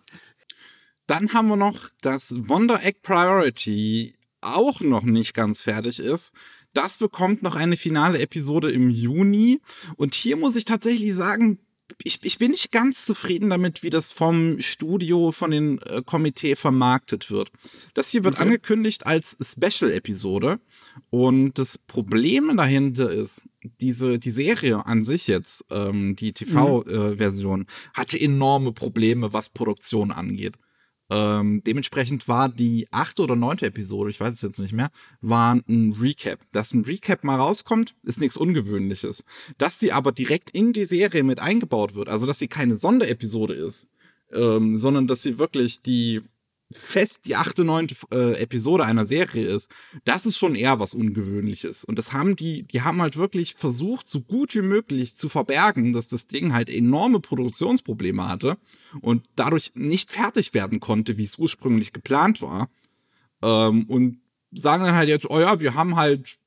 Dann haben wir noch, dass Wonder Egg Priority auch noch nicht ganz fertig ist. Das bekommt noch eine finale Episode im Juni. Und hier muss ich tatsächlich sagen, ich, ich bin nicht ganz zufrieden damit, wie das vom Studio, von den äh, Komitee vermarktet wird. Das hier wird okay. angekündigt als Special-Episode. Und das Problem dahinter ist, diese, die Serie an sich jetzt, ähm, die TV-Version, mhm. äh, hatte enorme Probleme, was Produktion angeht. Ähm, dementsprechend war die achte oder neunte Episode, ich weiß es jetzt nicht mehr, war ein Recap. Dass ein Recap mal rauskommt, ist nichts Ungewöhnliches. Dass sie aber direkt in die Serie mit eingebaut wird, also dass sie keine Sonderepisode ist, ähm, sondern dass sie wirklich die fest die achte, neunte äh, Episode einer Serie ist, das ist schon eher was Ungewöhnliches. Und das haben die, die haben halt wirklich versucht, so gut wie möglich zu verbergen, dass das Ding halt enorme Produktionsprobleme hatte und dadurch nicht fertig werden konnte, wie es ursprünglich geplant war. Ähm, und sagen dann halt jetzt, oh ja, wir haben halt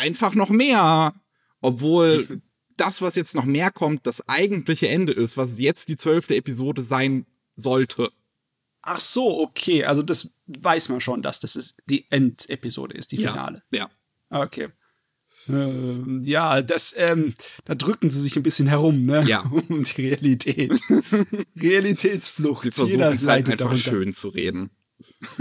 einfach noch mehr. Obwohl das, was jetzt noch mehr kommt, das eigentliche Ende ist, was jetzt die zwölfte Episode sein sollte. Ach so, okay. Also das weiß man schon, dass das ist die Endepisode ist, die Finale. Ja. ja. Okay. Ähm, ja, das, ähm, da drücken sie sich ein bisschen herum, ne? Ja. Um die Realität. Realitätsflucht. Sie versuchen es halt einfach darunter. schön zu reden.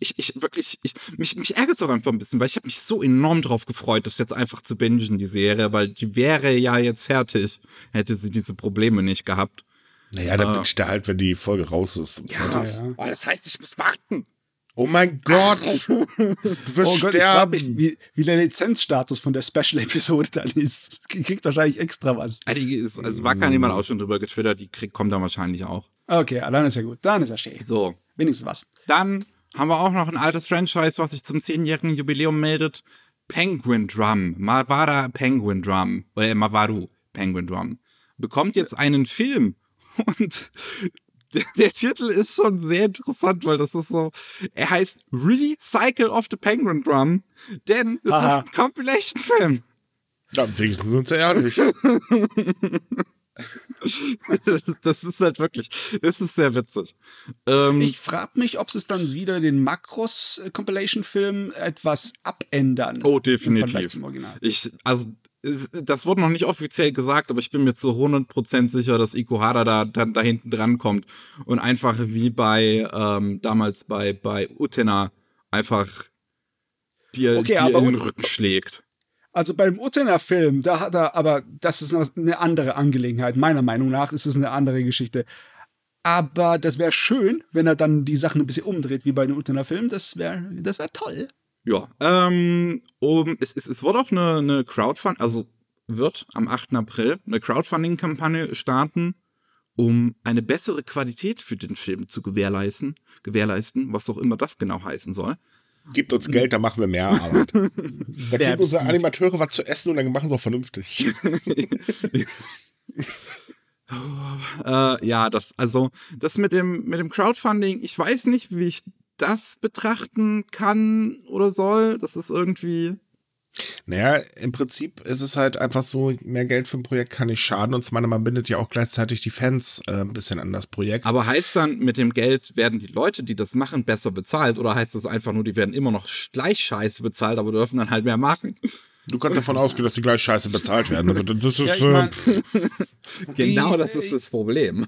ich, ich wirklich, ich, mich, mich ärgert es auch einfach ein bisschen, weil ich habe mich so enorm drauf gefreut, das jetzt einfach zu bingen, die Serie, weil die wäre ja jetzt fertig, hätte sie diese Probleme nicht gehabt. Naja, dann ah. bitcht er halt, wenn die Folge raus ist. Ja, ja. Oh, das heißt, ich muss warten. Oh mein Gott! Du wirst oh sterben. Gott, wie, wie der Lizenzstatus von der Special-Episode dann ist. Die kriegt wahrscheinlich extra was. Also, also Wacker jemand auch schon drüber getwittert, die kriegt, kommt dann wahrscheinlich auch. Okay, dann ist ja gut. Dann ist ja schön. So. Wenigstens was. Dann haben wir auch noch ein altes Franchise, was sich zum zehnjährigen Jubiläum meldet. Penguin Drum, Mavara Penguin Drum, oder Mavaru Penguin Drum, bekommt jetzt einen Film und der, der, Titel ist schon sehr interessant, weil das ist so, er heißt Recycle of the Penguin Drum, denn es Aha. ist ein Compilation-Film. Ja, wenigstens sind sie ehrlich. das, das, ist halt wirklich, das ist sehr witzig. Ähm, ich frage mich, ob sie es dann wieder den Makros-Compilation-Film etwas abändern. Oh, definitiv. Ich, also, das wurde noch nicht offiziell gesagt, aber ich bin mir zu 100% sicher, dass Ikuhara da, da, da hinten dran kommt und einfach wie bei ähm, damals bei, bei Utena einfach dir, okay, dir in den Rücken schlägt. Also beim Utena-Film, da hat er, aber das ist eine andere Angelegenheit. Meiner Meinung nach ist es eine andere Geschichte. Aber das wäre schön, wenn er dann die Sachen ein bisschen umdreht, wie bei den Utena-Filmen. Das wäre das wär toll. Ja, ähm, um, es, es, es wird auch eine, eine Crowdfunding, also wird am 8. April eine Crowdfunding-Kampagne starten, um eine bessere Qualität für den Film zu gewährleisten, gewährleisten, was auch immer das genau heißen soll. Gibt uns Geld, dann machen wir mehr Arbeit. da geben unsere Animateure was zu essen und dann machen sie auch vernünftig. äh, ja, das, also, das mit dem, mit dem Crowdfunding, ich weiß nicht, wie ich das betrachten kann oder soll. Das ist irgendwie. Naja, im Prinzip ist es halt einfach so, mehr Geld für ein Projekt kann nicht schaden und man, man bindet ja auch gleichzeitig die Fans äh, ein bisschen an das Projekt. Aber heißt dann, mit dem Geld werden die Leute, die das machen, besser bezahlt oder heißt das einfach nur, die werden immer noch gleich scheiße bezahlt, aber dürfen dann halt mehr machen? Du kannst davon ausgehen, dass die gleich scheiße bezahlt werden. Also das ist. Ja, ich mein, äh, genau das ist das Problem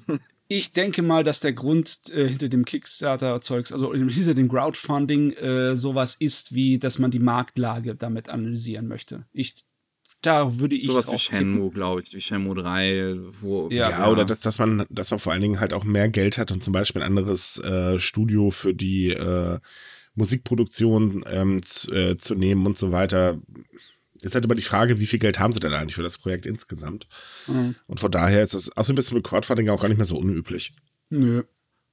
ich denke mal, dass der Grund äh, hinter dem Kickstarter-Zeugs, also hinter dem Crowdfunding, äh, sowas ist, wie dass man die Marktlage damit analysieren möchte. Ich da würde ich sowas wie Shenmue, glaube ich, wie Shenmue 3, wo ja, ja oder dass, dass man dass man vor allen Dingen halt auch mehr Geld hat und zum Beispiel ein anderes äh, Studio für die äh, Musikproduktion ähm, zu, äh, zu nehmen und so weiter. Jetzt halt immer die Frage, wie viel Geld haben sie denn eigentlich für das Projekt insgesamt? Mhm. Und von daher ist das außerdem ist mit Crowdfunding auch gar nicht mehr so unüblich. Nö.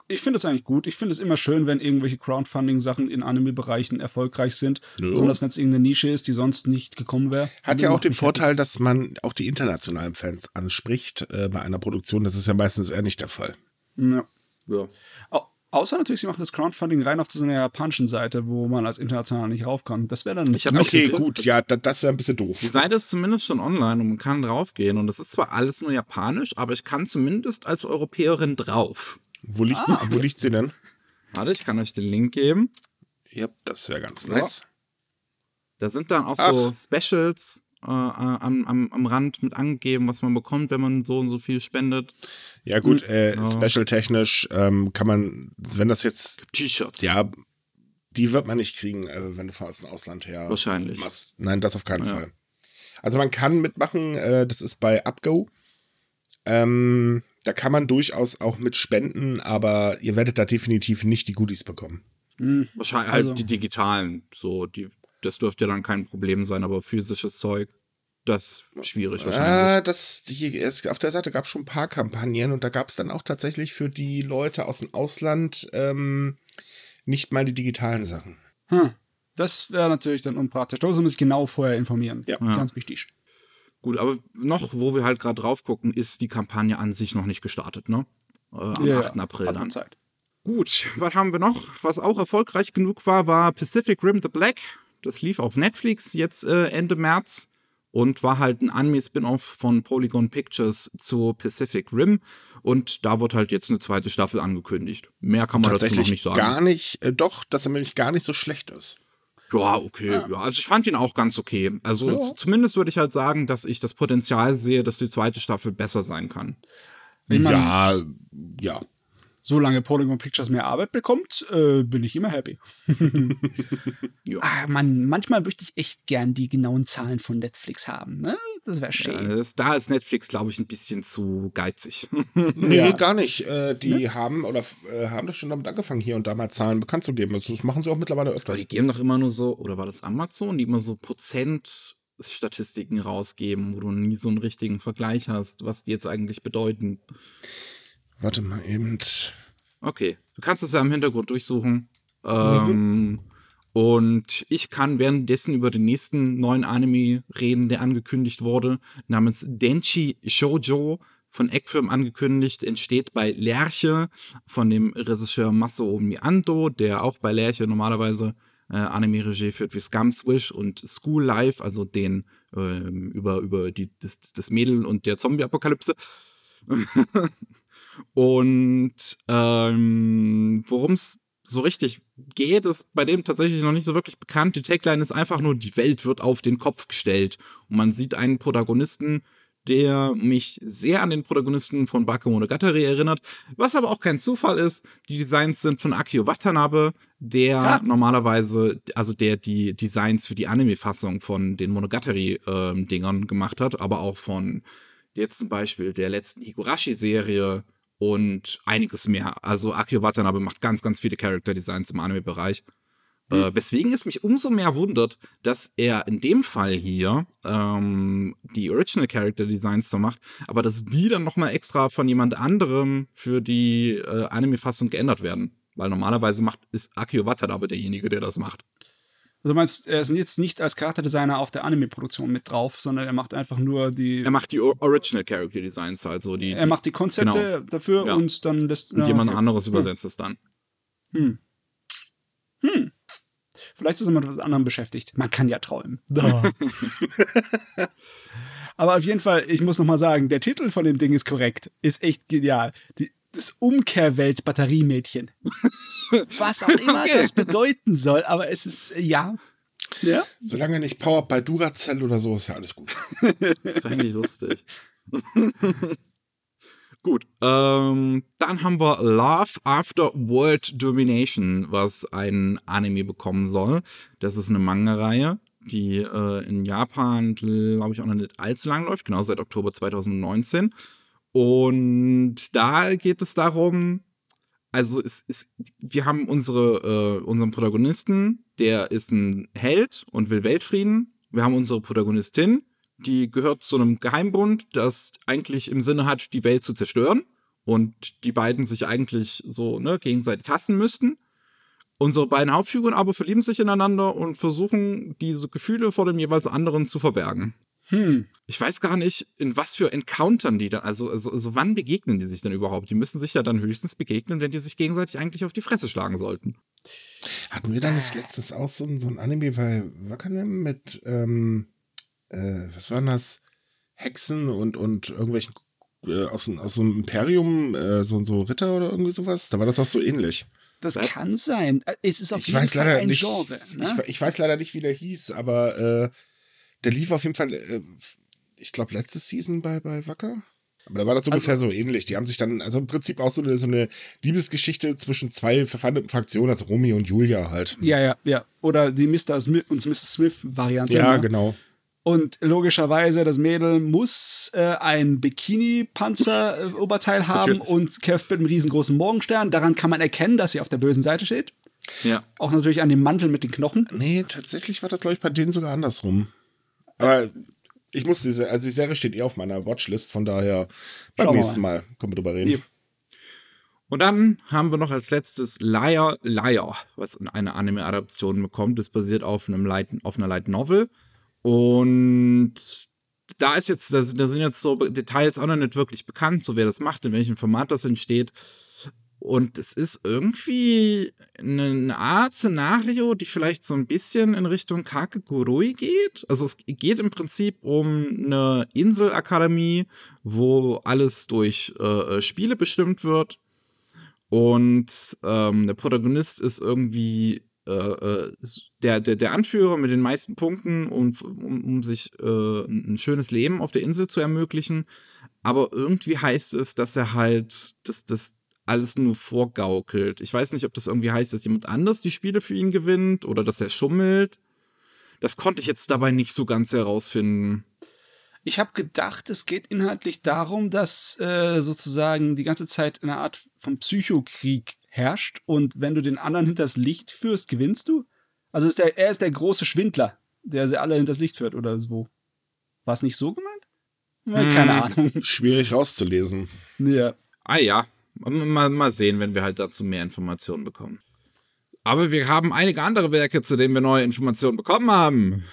Ich finde es eigentlich gut. Ich finde es immer schön, wenn irgendwelche Crowdfunding-Sachen in Anime-Bereichen erfolgreich sind. Nö. Besonders wenn es irgendeine Nische ist, die sonst nicht gekommen wäre. Hat ja auch den Vorteil, happy. dass man auch die internationalen Fans anspricht äh, bei einer Produktion. Das ist ja meistens eher nicht der Fall. Ja. ja. Außer natürlich, sie machen das Crowdfunding rein auf so einer japanischen Seite, wo man als international nicht raufkommt. Das wäre dann. Ich okay, gut, ja, das wäre ein bisschen doof. Die Seite ist zumindest schon online und man kann draufgehen. Und das ist zwar alles nur japanisch, aber ich kann zumindest als Europäerin drauf. Wo liegt, ah. wo liegt sie denn? Warte, ich kann euch den Link geben. Ja, das wäre ganz nice. Da sind dann auch Ach. so Specials äh, am, am, am Rand mit angegeben, was man bekommt, wenn man so und so viel spendet. Ja, gut, äh, ja. special-technisch ähm, kann man, wenn das jetzt. T-Shirts. Ja, die wird man nicht kriegen, also wenn du aus dem Ausland her. Wahrscheinlich. Machst. Nein, das auf keinen ja. Fall. Also man kann mitmachen, äh, das ist bei Upgo. Ähm, da kann man durchaus auch mit spenden, aber ihr werdet da definitiv nicht die Goodies bekommen. Mhm. Wahrscheinlich halt also. halt die digitalen, so, die das dürfte dann kein Problem sein, aber physisches Zeug, das ist schwierig wahrscheinlich. Äh, das, die, es, auf der Seite gab es schon ein paar Kampagnen und da gab es dann auch tatsächlich für die Leute aus dem Ausland ähm, nicht mal die digitalen Sachen. Hm. Das wäre natürlich dann unpraktisch. Da muss man sich genau vorher informieren. Ja. Ganz wichtig. Gut, aber noch, wo wir halt gerade drauf gucken, ist die Kampagne an sich noch nicht gestartet, ne? Äh, am ja, 8. April dann. Zeit. Gut, was haben wir noch? Was auch erfolgreich genug war, war Pacific Rim the Black. Das lief auf Netflix jetzt äh, Ende März und war halt ein Anime-Spin-off von Polygon Pictures zu Pacific Rim. Und da wird halt jetzt eine zweite Staffel angekündigt. Mehr kann man dazu noch nicht sagen. Gar nicht, äh, doch, dass er nämlich gar nicht so schlecht ist. Ja, okay. Ja. ja. Also ich fand ihn auch ganz okay. Also ja. zumindest würde ich halt sagen, dass ich das Potenzial sehe, dass die zweite Staffel besser sein kann. ja, ja solange Polygon Pictures mehr Arbeit bekommt, äh, bin ich immer happy. ja. ah, man, manchmal möchte ich echt gern die genauen Zahlen von Netflix haben. Ne? Das wäre schön. Ja, das, da ist Netflix, glaube ich, ein bisschen zu geizig. nee, ja. gar nicht. Äh, die ne? haben oder äh, haben das schon damit angefangen, hier und da mal Zahlen bekannt zu geben. Also, das machen sie auch mittlerweile öfters. die geben doch immer nur so, oder war das Amazon, die immer so Prozent Statistiken rausgeben, wo du nie so einen richtigen Vergleich hast, was die jetzt eigentlich bedeuten. Warte mal eben. Okay, du kannst es ja im Hintergrund durchsuchen. Ähm, mhm. Und ich kann währenddessen über den nächsten neuen Anime reden, der angekündigt wurde, namens Denchi Shoujo von Eckfilm angekündigt, entsteht bei Lerche von dem Regisseur Masao Miando, der auch bei Lerche normalerweise äh, Anime-Regie führt wie Scum Swish und School Life, also den äh, über, über die, das, das Mädel und der Zombie-Apokalypse. und ähm, worum es so richtig geht, ist bei dem tatsächlich noch nicht so wirklich bekannt. Die Tagline ist einfach nur, die Welt wird auf den Kopf gestellt. Und man sieht einen Protagonisten, der mich sehr an den Protagonisten von Bakemonogatari erinnert, was aber auch kein Zufall ist. Die Designs sind von Akio Watanabe, der ja. normalerweise, also der die Designs für die Anime-Fassung von den Monogatari-Dingern ähm, gemacht hat, aber auch von jetzt zum Beispiel der letzten Higurashi-Serie und einiges mehr. Also Akio Watanabe macht ganz, ganz viele Character-Designs im Anime-Bereich. Mhm. Äh, weswegen es mich umso mehr wundert, dass er in dem Fall hier ähm, die Original Character Designs so macht, aber dass die dann nochmal extra von jemand anderem für die äh, Anime-Fassung geändert werden. Weil normalerweise macht, ist Akio Watanabe derjenige, der das macht. Also du meinst, er ist jetzt nicht als Charakterdesigner auf der Anime-Produktion mit drauf, sondern er macht einfach nur die. Er macht die Original Character Designs halt so. Die, er macht die Konzepte genau. dafür ja. und dann lässt. Und ja, jemand okay. anderes übersetzt hm. es dann. Hm. Hm. Vielleicht ist er mit etwas anderem beschäftigt. Man kann ja träumen. Aber auf jeden Fall, ich muss noch mal sagen, der Titel von dem Ding ist korrekt. Ist echt genial. Die, das Umkehrwelt-Batteriemädchen. Was auch immer okay. das bedeuten soll, aber es ist, ja. Ja? Solange nicht Power bei Duracell oder so, ist ja alles gut. das ist eigentlich lustig. Gut, ähm, dann haben wir Love After World Domination, was ein Anime bekommen soll. Das ist eine Manga-Reihe, die äh, in Japan, glaube ich, auch noch nicht allzu lang läuft, genau seit Oktober 2019. Und da geht es darum, also es ist, wir haben unsere, äh, unseren Protagonisten, der ist ein Held und will Weltfrieden. Wir haben unsere Protagonistin, die gehört zu einem Geheimbund, das eigentlich im Sinne hat, die Welt zu zerstören. Und die beiden sich eigentlich so ne, gegenseitig hassen müssten. Unsere beiden Hauptfiguren aber verlieben sich ineinander und versuchen, diese Gefühle vor dem jeweils anderen zu verbergen. Hm. Ich weiß gar nicht, in was für Encountern die dann, also, also, also wann begegnen die sich denn überhaupt? Die müssen sich ja dann höchstens begegnen, wenn die sich gegenseitig eigentlich auf die Fresse schlagen sollten. Hatten wir da nicht letztens auch so, so ein Anime bei Wakanim mit, ähm, äh, was waren das? Hexen und, und irgendwelchen äh, aus, aus so einem Imperium, äh, so, so Ritter oder irgendwie sowas. Da war das auch so ähnlich. Das Was? kann sein. Es ist auf ich jeden Fall ein nicht, Genre. Ne? Ich, ich, weiß leider nicht, wie der hieß, aber äh, der lief auf jeden Fall, äh, ich glaube, letzte Season bei, bei Wacker. Aber da war das also ungefähr so ähnlich. Die haben sich dann, also im Prinzip auch so eine, so eine Liebesgeschichte zwischen zwei verfeindeten Fraktionen, also Romy und Julia halt. Ja, ja, ja. Oder die Mr. Smith und Mrs. Smith-Variante. Ja, ne? genau. Und logischerweise, das Mädel muss äh, ein Bikini-Panzer-Oberteil haben und kämpft mit einem riesengroßen Morgenstern. Daran kann man erkennen, dass sie auf der bösen Seite steht. Ja. Auch natürlich an dem Mantel mit den Knochen. Nee, tatsächlich war das, glaube ich, bei denen sogar andersrum. Aber ich muss diese, also die Serie steht eh auf meiner Watchlist, von daher beim Schauen nächsten mal. mal können wir drüber reden. Ja. Und dann haben wir noch als letztes Liar Liar, was eine Anime-Adaption bekommt. Das basiert auf einem Light, auf einer Light Novel. Und da ist jetzt, da sind, jetzt so Details auch noch nicht wirklich bekannt, so wer das macht, in welchem Format das entsteht. Und es ist irgendwie eine Art Szenario, die vielleicht so ein bisschen in Richtung Kakegurui geht. Also es geht im Prinzip um eine Inselakademie, wo alles durch äh, Spiele bestimmt wird. Und ähm, der Protagonist ist irgendwie äh, äh, der, der, der Anführer mit den meisten Punkten, um, um, um sich äh, ein schönes Leben auf der Insel zu ermöglichen. Aber irgendwie heißt es, dass er halt das, das alles nur vorgaukelt. Ich weiß nicht, ob das irgendwie heißt, dass jemand anders die Spiele für ihn gewinnt oder dass er schummelt. Das konnte ich jetzt dabei nicht so ganz herausfinden. Ich habe gedacht, es geht inhaltlich darum, dass äh, sozusagen die ganze Zeit eine Art von Psychokrieg herrscht und wenn du den anderen hinters Licht führst, gewinnst du? Also ist der, er ist der große Schwindler, der sie alle hinters Licht führt oder so. War es nicht so gemeint? Keine hm, Ahnung. Schwierig rauszulesen. Ja. Ah ja, mal, mal sehen, wenn wir halt dazu mehr Informationen bekommen. Aber wir haben einige andere Werke, zu denen wir neue Informationen bekommen haben.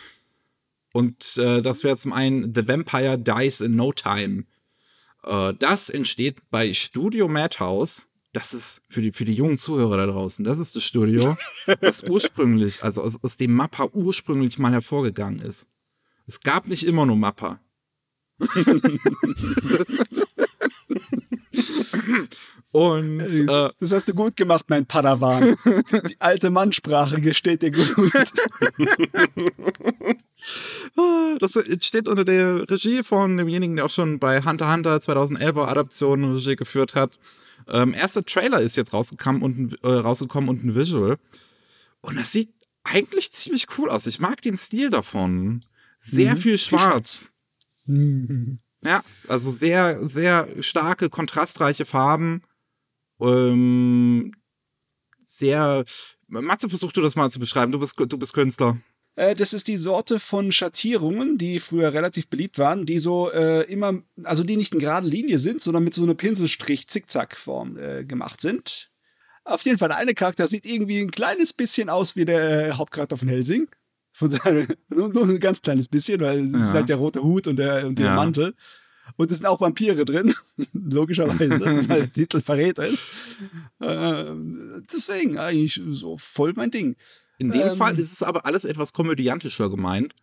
Und äh, das wäre zum einen The Vampire Dies in No Time. Äh, das entsteht bei Studio Madhouse. Das ist für die, für die jungen Zuhörer da draußen, das ist das Studio, das ursprünglich, also aus, aus dem Mappa ursprünglich mal hervorgegangen ist. Es gab nicht immer nur Mappa. Und äh, das hast du gut gemacht, mein Padawan. Die alte Mannsprache gesteht dir gut. das steht unter der Regie von demjenigen, der auch schon bei Hunter Hunter 2011er Adaption Regie geführt hat. Ähm, erster Trailer ist jetzt rausgekommen und, äh, rausgekommen und ein Visual. Und das sieht eigentlich ziemlich cool aus. Ich mag den Stil davon. Sehr mhm. viel schwarz. Mhm. Ja, also sehr, sehr starke, kontrastreiche Farben. Ähm, sehr. Matze, versuch du das mal zu beschreiben. Du bist, du bist Künstler. Äh, das ist die Sorte von Schattierungen, die früher relativ beliebt waren, die so äh, immer, also die nicht in geraden Linie sind, sondern mit so einer Pinselstrich-Zickzack-Form äh, gemacht sind. Auf jeden Fall, der eine Charakter sieht irgendwie ein kleines bisschen aus wie der äh, Hauptcharakter von Helsing. Von seinem, nur, nur, ein ganz kleines bisschen, weil es ja. ist halt der rote Hut und der, und der ja. Mantel. Und es sind auch Vampire drin, logischerweise, weil der Titel verrät ist. Äh, deswegen eigentlich so voll mein Ding. In dem ähm, Fall ist es aber alles etwas komödiantischer gemeint.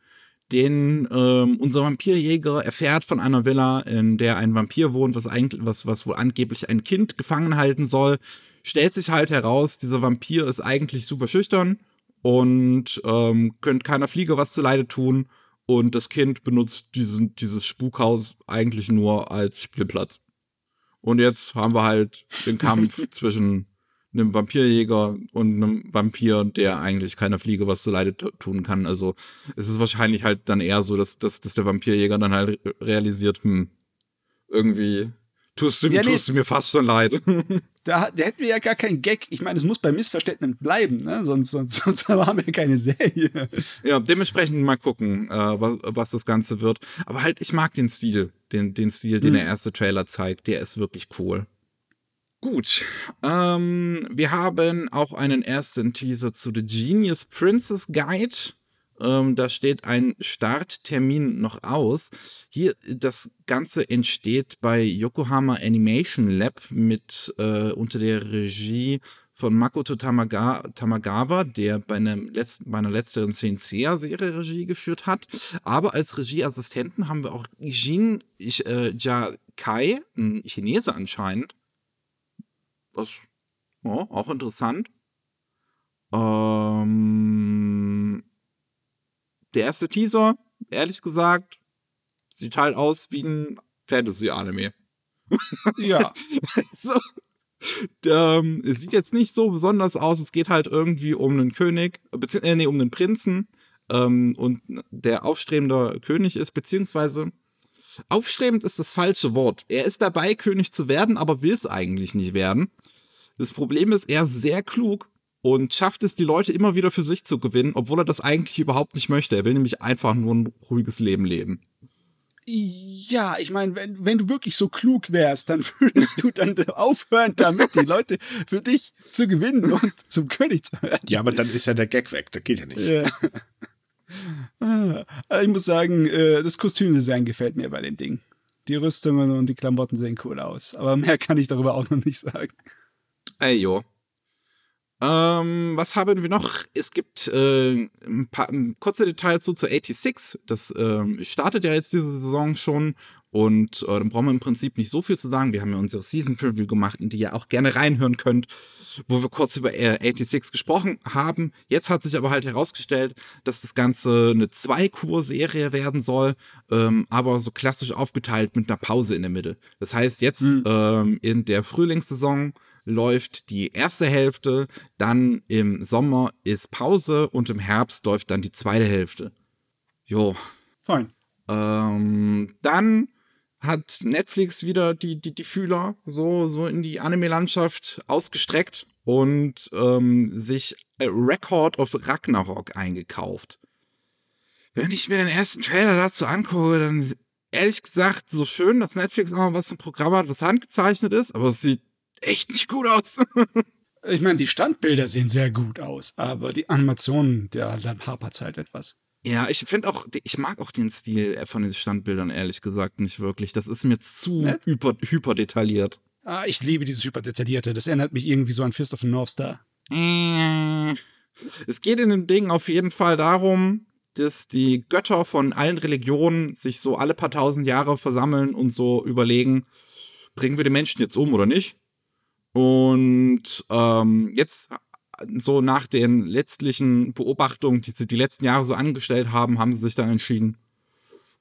Denn ähm, unser Vampirjäger erfährt von einer Villa, in der ein Vampir wohnt, was eigentlich, was, was wohl angeblich ein Kind gefangen halten soll. Stellt sich halt heraus, dieser Vampir ist eigentlich super schüchtern und ähm, könnte keiner Fliege was zuleide tun. Und das Kind benutzt diesen, dieses Spukhaus eigentlich nur als Spielplatz. Und jetzt haben wir halt den Kampf zwischen einem Vampirjäger und einem Vampir, der eigentlich keiner Fliege was zuleide tun kann. Also es ist wahrscheinlich halt dann eher so, dass, dass, dass der Vampirjäger dann halt realisiert, hm, irgendwie tust du, ja, tust nee, du mir fast schon leid. Da, da hätten wir ja gar keinen Gag. Ich meine, es muss bei Missverständnissen bleiben, ne? sonst, sonst, sonst haben wir keine Serie. Ja, dementsprechend mal gucken, äh, was, was das Ganze wird. Aber halt, ich mag den Stil, den, den Stil, den hm. der erste Trailer zeigt. Der ist wirklich cool. Gut, ähm, wir haben auch einen ersten Teaser zu The Genius Princess Guide. Ähm, da steht ein Starttermin noch aus. Hier, das Ganze entsteht bei Yokohama Animation Lab mit äh, unter der Regie von Makoto Tamaga, Tamagawa, der bei, letzten, bei einer letzteren CNCA-Serie Regie geführt hat. Aber als Regieassistenten haben wir auch Jin äh, Ja Kai, ein Chinese anscheinend, das ja, auch interessant. Ähm, der erste Teaser, ehrlich gesagt, sieht halt aus wie ein Fantasy-Anime. Ja. so, ähm, es sieht jetzt nicht so besonders aus. Es geht halt irgendwie um einen König, äh, nee, um einen Prinzen. Ähm, und der aufstrebender König ist, beziehungsweise aufstrebend ist das falsche Wort. Er ist dabei, König zu werden, aber will es eigentlich nicht werden. Das Problem ist, er ist sehr klug und schafft es, die Leute immer wieder für sich zu gewinnen, obwohl er das eigentlich überhaupt nicht möchte. Er will nämlich einfach nur ein ruhiges Leben leben. Ja, ich meine, wenn, wenn du wirklich so klug wärst, dann würdest du dann aufhören damit, die Leute für dich zu gewinnen und zum König zu werden. Ja, aber dann ist ja der Gag weg, das geht ja nicht. Ja. Ah, ich muss sagen, äh, das Kostümdesign gefällt mir bei dem Ding. Die Rüstungen und die Klamotten sehen cool aus. Aber mehr kann ich darüber auch noch nicht sagen. Ey, jo. Ähm, was haben wir noch? Es gibt äh, ein paar ein kurze Details so zu 86. Das ähm, startet ja jetzt diese Saison schon und äh, dann brauchen wir im Prinzip nicht so viel zu sagen. Wir haben ja unsere Season Preview gemacht, in die ihr auch gerne reinhören könnt, wo wir kurz über 86 gesprochen haben. Jetzt hat sich aber halt herausgestellt, dass das Ganze eine Zwei-Kur-Serie werden soll, ähm, aber so klassisch aufgeteilt mit einer Pause in der Mitte. Das heißt, jetzt mhm. ähm, in der Frühlingssaison läuft die erste Hälfte, dann im Sommer ist Pause und im Herbst läuft dann die zweite Hälfte. Jo. Fein. Ähm, dann hat Netflix wieder die, die, die Fühler so, so in die Anime-Landschaft ausgestreckt und ähm, sich Record of Ragnarok eingekauft. Wenn ich mir den ersten Trailer dazu angucke, dann ehrlich gesagt so schön, dass Netflix auch mal was im Programm hat, was handgezeichnet ist, aber es sieht echt nicht gut aus. Ich meine, die Standbilder sehen sehr gut aus, aber die Animationen, ja, dann hapert halt etwas. Ja, ich finde auch, ich mag auch den Stil von den Standbildern ehrlich gesagt nicht wirklich. Das ist mir zu Nett? hyper, hyper detailliert. Ah, ich liebe dieses hyperdetaillierte. Das erinnert mich irgendwie so an Fist of the North Star. Äh, Es geht in dem Ding auf jeden Fall darum, dass die Götter von allen Religionen sich so alle paar tausend Jahre versammeln und so überlegen, bringen wir den Menschen jetzt um oder nicht? Und ähm, jetzt so nach den letztlichen Beobachtungen, die sie die letzten Jahre so angestellt haben, haben sie sich dann entschieden,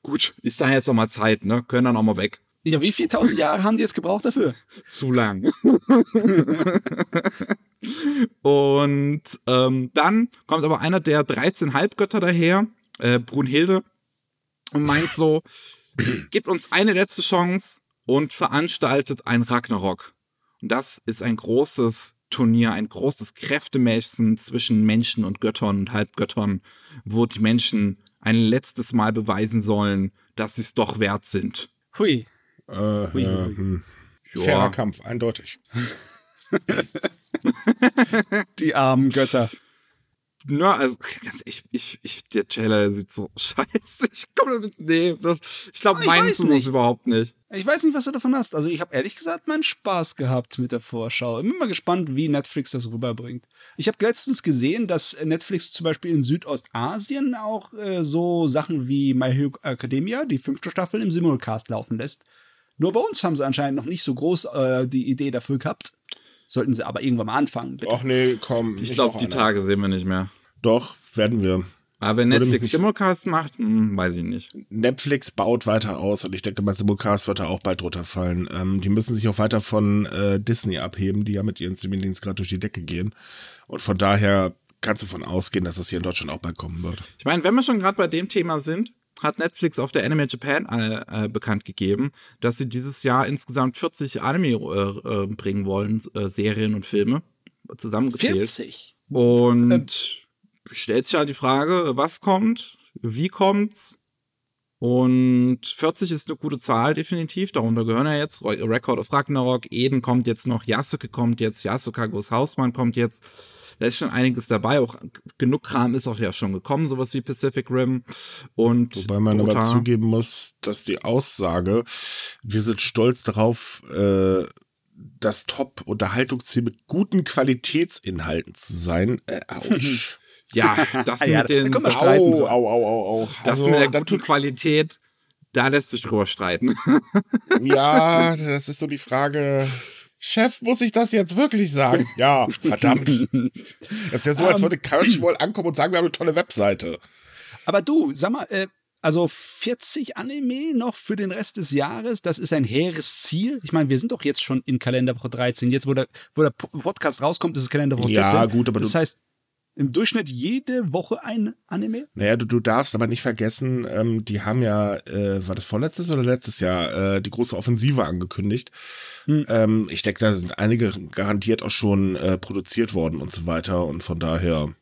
gut, ist da jetzt auch mal Zeit, ne? Können dann auch mal weg. Ja, wie viele tausend Jahre haben die jetzt gebraucht dafür? Zu lang. und ähm, dann kommt aber einer der 13 Halbgötter daher, äh, Brunhilde, und meint so, gibt uns eine letzte Chance und veranstaltet ein Ragnarok. Und das ist ein großes Turnier, ein großes Kräftemessen zwischen Menschen und Göttern und Halbgöttern, wo die Menschen ein letztes Mal beweisen sollen, dass sie es doch wert sind. Hui. Äh, Hui, ja, hui. hm. Fairer Kampf, eindeutig. Die armen Götter. Na, also ganz ich, ich, ich, der Trailer der sieht so scheiße. Ich komme damit, nee, das, ich glaube, Ich meins weiß ist es nicht. überhaupt nicht. Ich weiß nicht, was du davon hast. Also ich habe ehrlich gesagt meinen Spaß gehabt mit der Vorschau. Ich bin mal gespannt, wie Netflix das rüberbringt. Ich habe letztens gesehen, dass Netflix zum Beispiel in Südostasien auch äh, so Sachen wie My Hero Academia, die fünfte Staffel, im Simulcast laufen lässt. Nur bei uns haben sie anscheinend noch nicht so groß äh, die Idee dafür gehabt. Sollten sie aber irgendwann mal anfangen. Bitte. Och nee, komm. Ich glaube, die. Tage sehen wir nicht mehr. Doch, werden wir. Aber wenn Würde Netflix Simulcast macht, hm, weiß ich nicht. Netflix baut weiter aus und ich denke, mein Simulcast wird da auch bald drunter fallen. Ähm, die müssen sich auch weiter von äh, Disney abheben, die ja mit ihren Streamingdiensten gerade durch die Decke gehen. Und von daher kannst du davon ausgehen, dass das hier in Deutschland auch bald kommen wird. Ich meine, wenn wir schon gerade bei dem Thema sind, hat Netflix auf der Anime Japan äh, äh, bekannt gegeben, dass sie dieses Jahr insgesamt 40 Anime äh, äh, bringen wollen, äh, Serien und Filme zusammengezählt. 40. Und stellt sich halt die Frage, was kommt, wie kommt's? Und 40 ist eine gute Zahl, definitiv. Darunter gehören ja jetzt Re- Record of Ragnarok, Eden kommt jetzt noch, Yasuke kommt jetzt, Yasuka Goes Hausmann kommt jetzt. Da ist schon einiges dabei. Auch genug Kram ist auch ja schon gekommen, sowas wie Pacific Rim und Wobei man aber Dota. zugeben muss, dass die Aussage, wir sind stolz darauf, äh, das Top-Unterhaltungsziel mit guten Qualitätsinhalten zu sein. Äh, ouch. Ja, das Ja, mit den da das, streiten. au, au, au, au, au. das Also, mit der da guten Qualität, da lässt sich drüber streiten. Ja, das ist so die Frage. Chef, muss ich das jetzt wirklich sagen? Ja, verdammt. Das ist ja so, als würde Crunchyroll ankommen und sagen, wir haben eine tolle Webseite. Aber du, sag mal, äh, also 40 Anime noch für den Rest des Jahres, das ist ein hehres Ziel. Ich meine, wir sind doch jetzt schon in Kalenderwoche 13. Jetzt, wo der, wo der Po- Podcast rauskommt, ist es Kalenderwoche 14. Ja, gut, aber Das du- heißt, im Durchschnitt jede Woche ein Anime? Naja, du, du darfst aber nicht vergessen, ähm, die haben ja, äh, war das vorletztes oder letztes Jahr, äh, die große Offensive angekündigt. Hm. Ähm, ich denke, da sind einige garantiert auch schon äh, produziert worden und so weiter. Und von daher,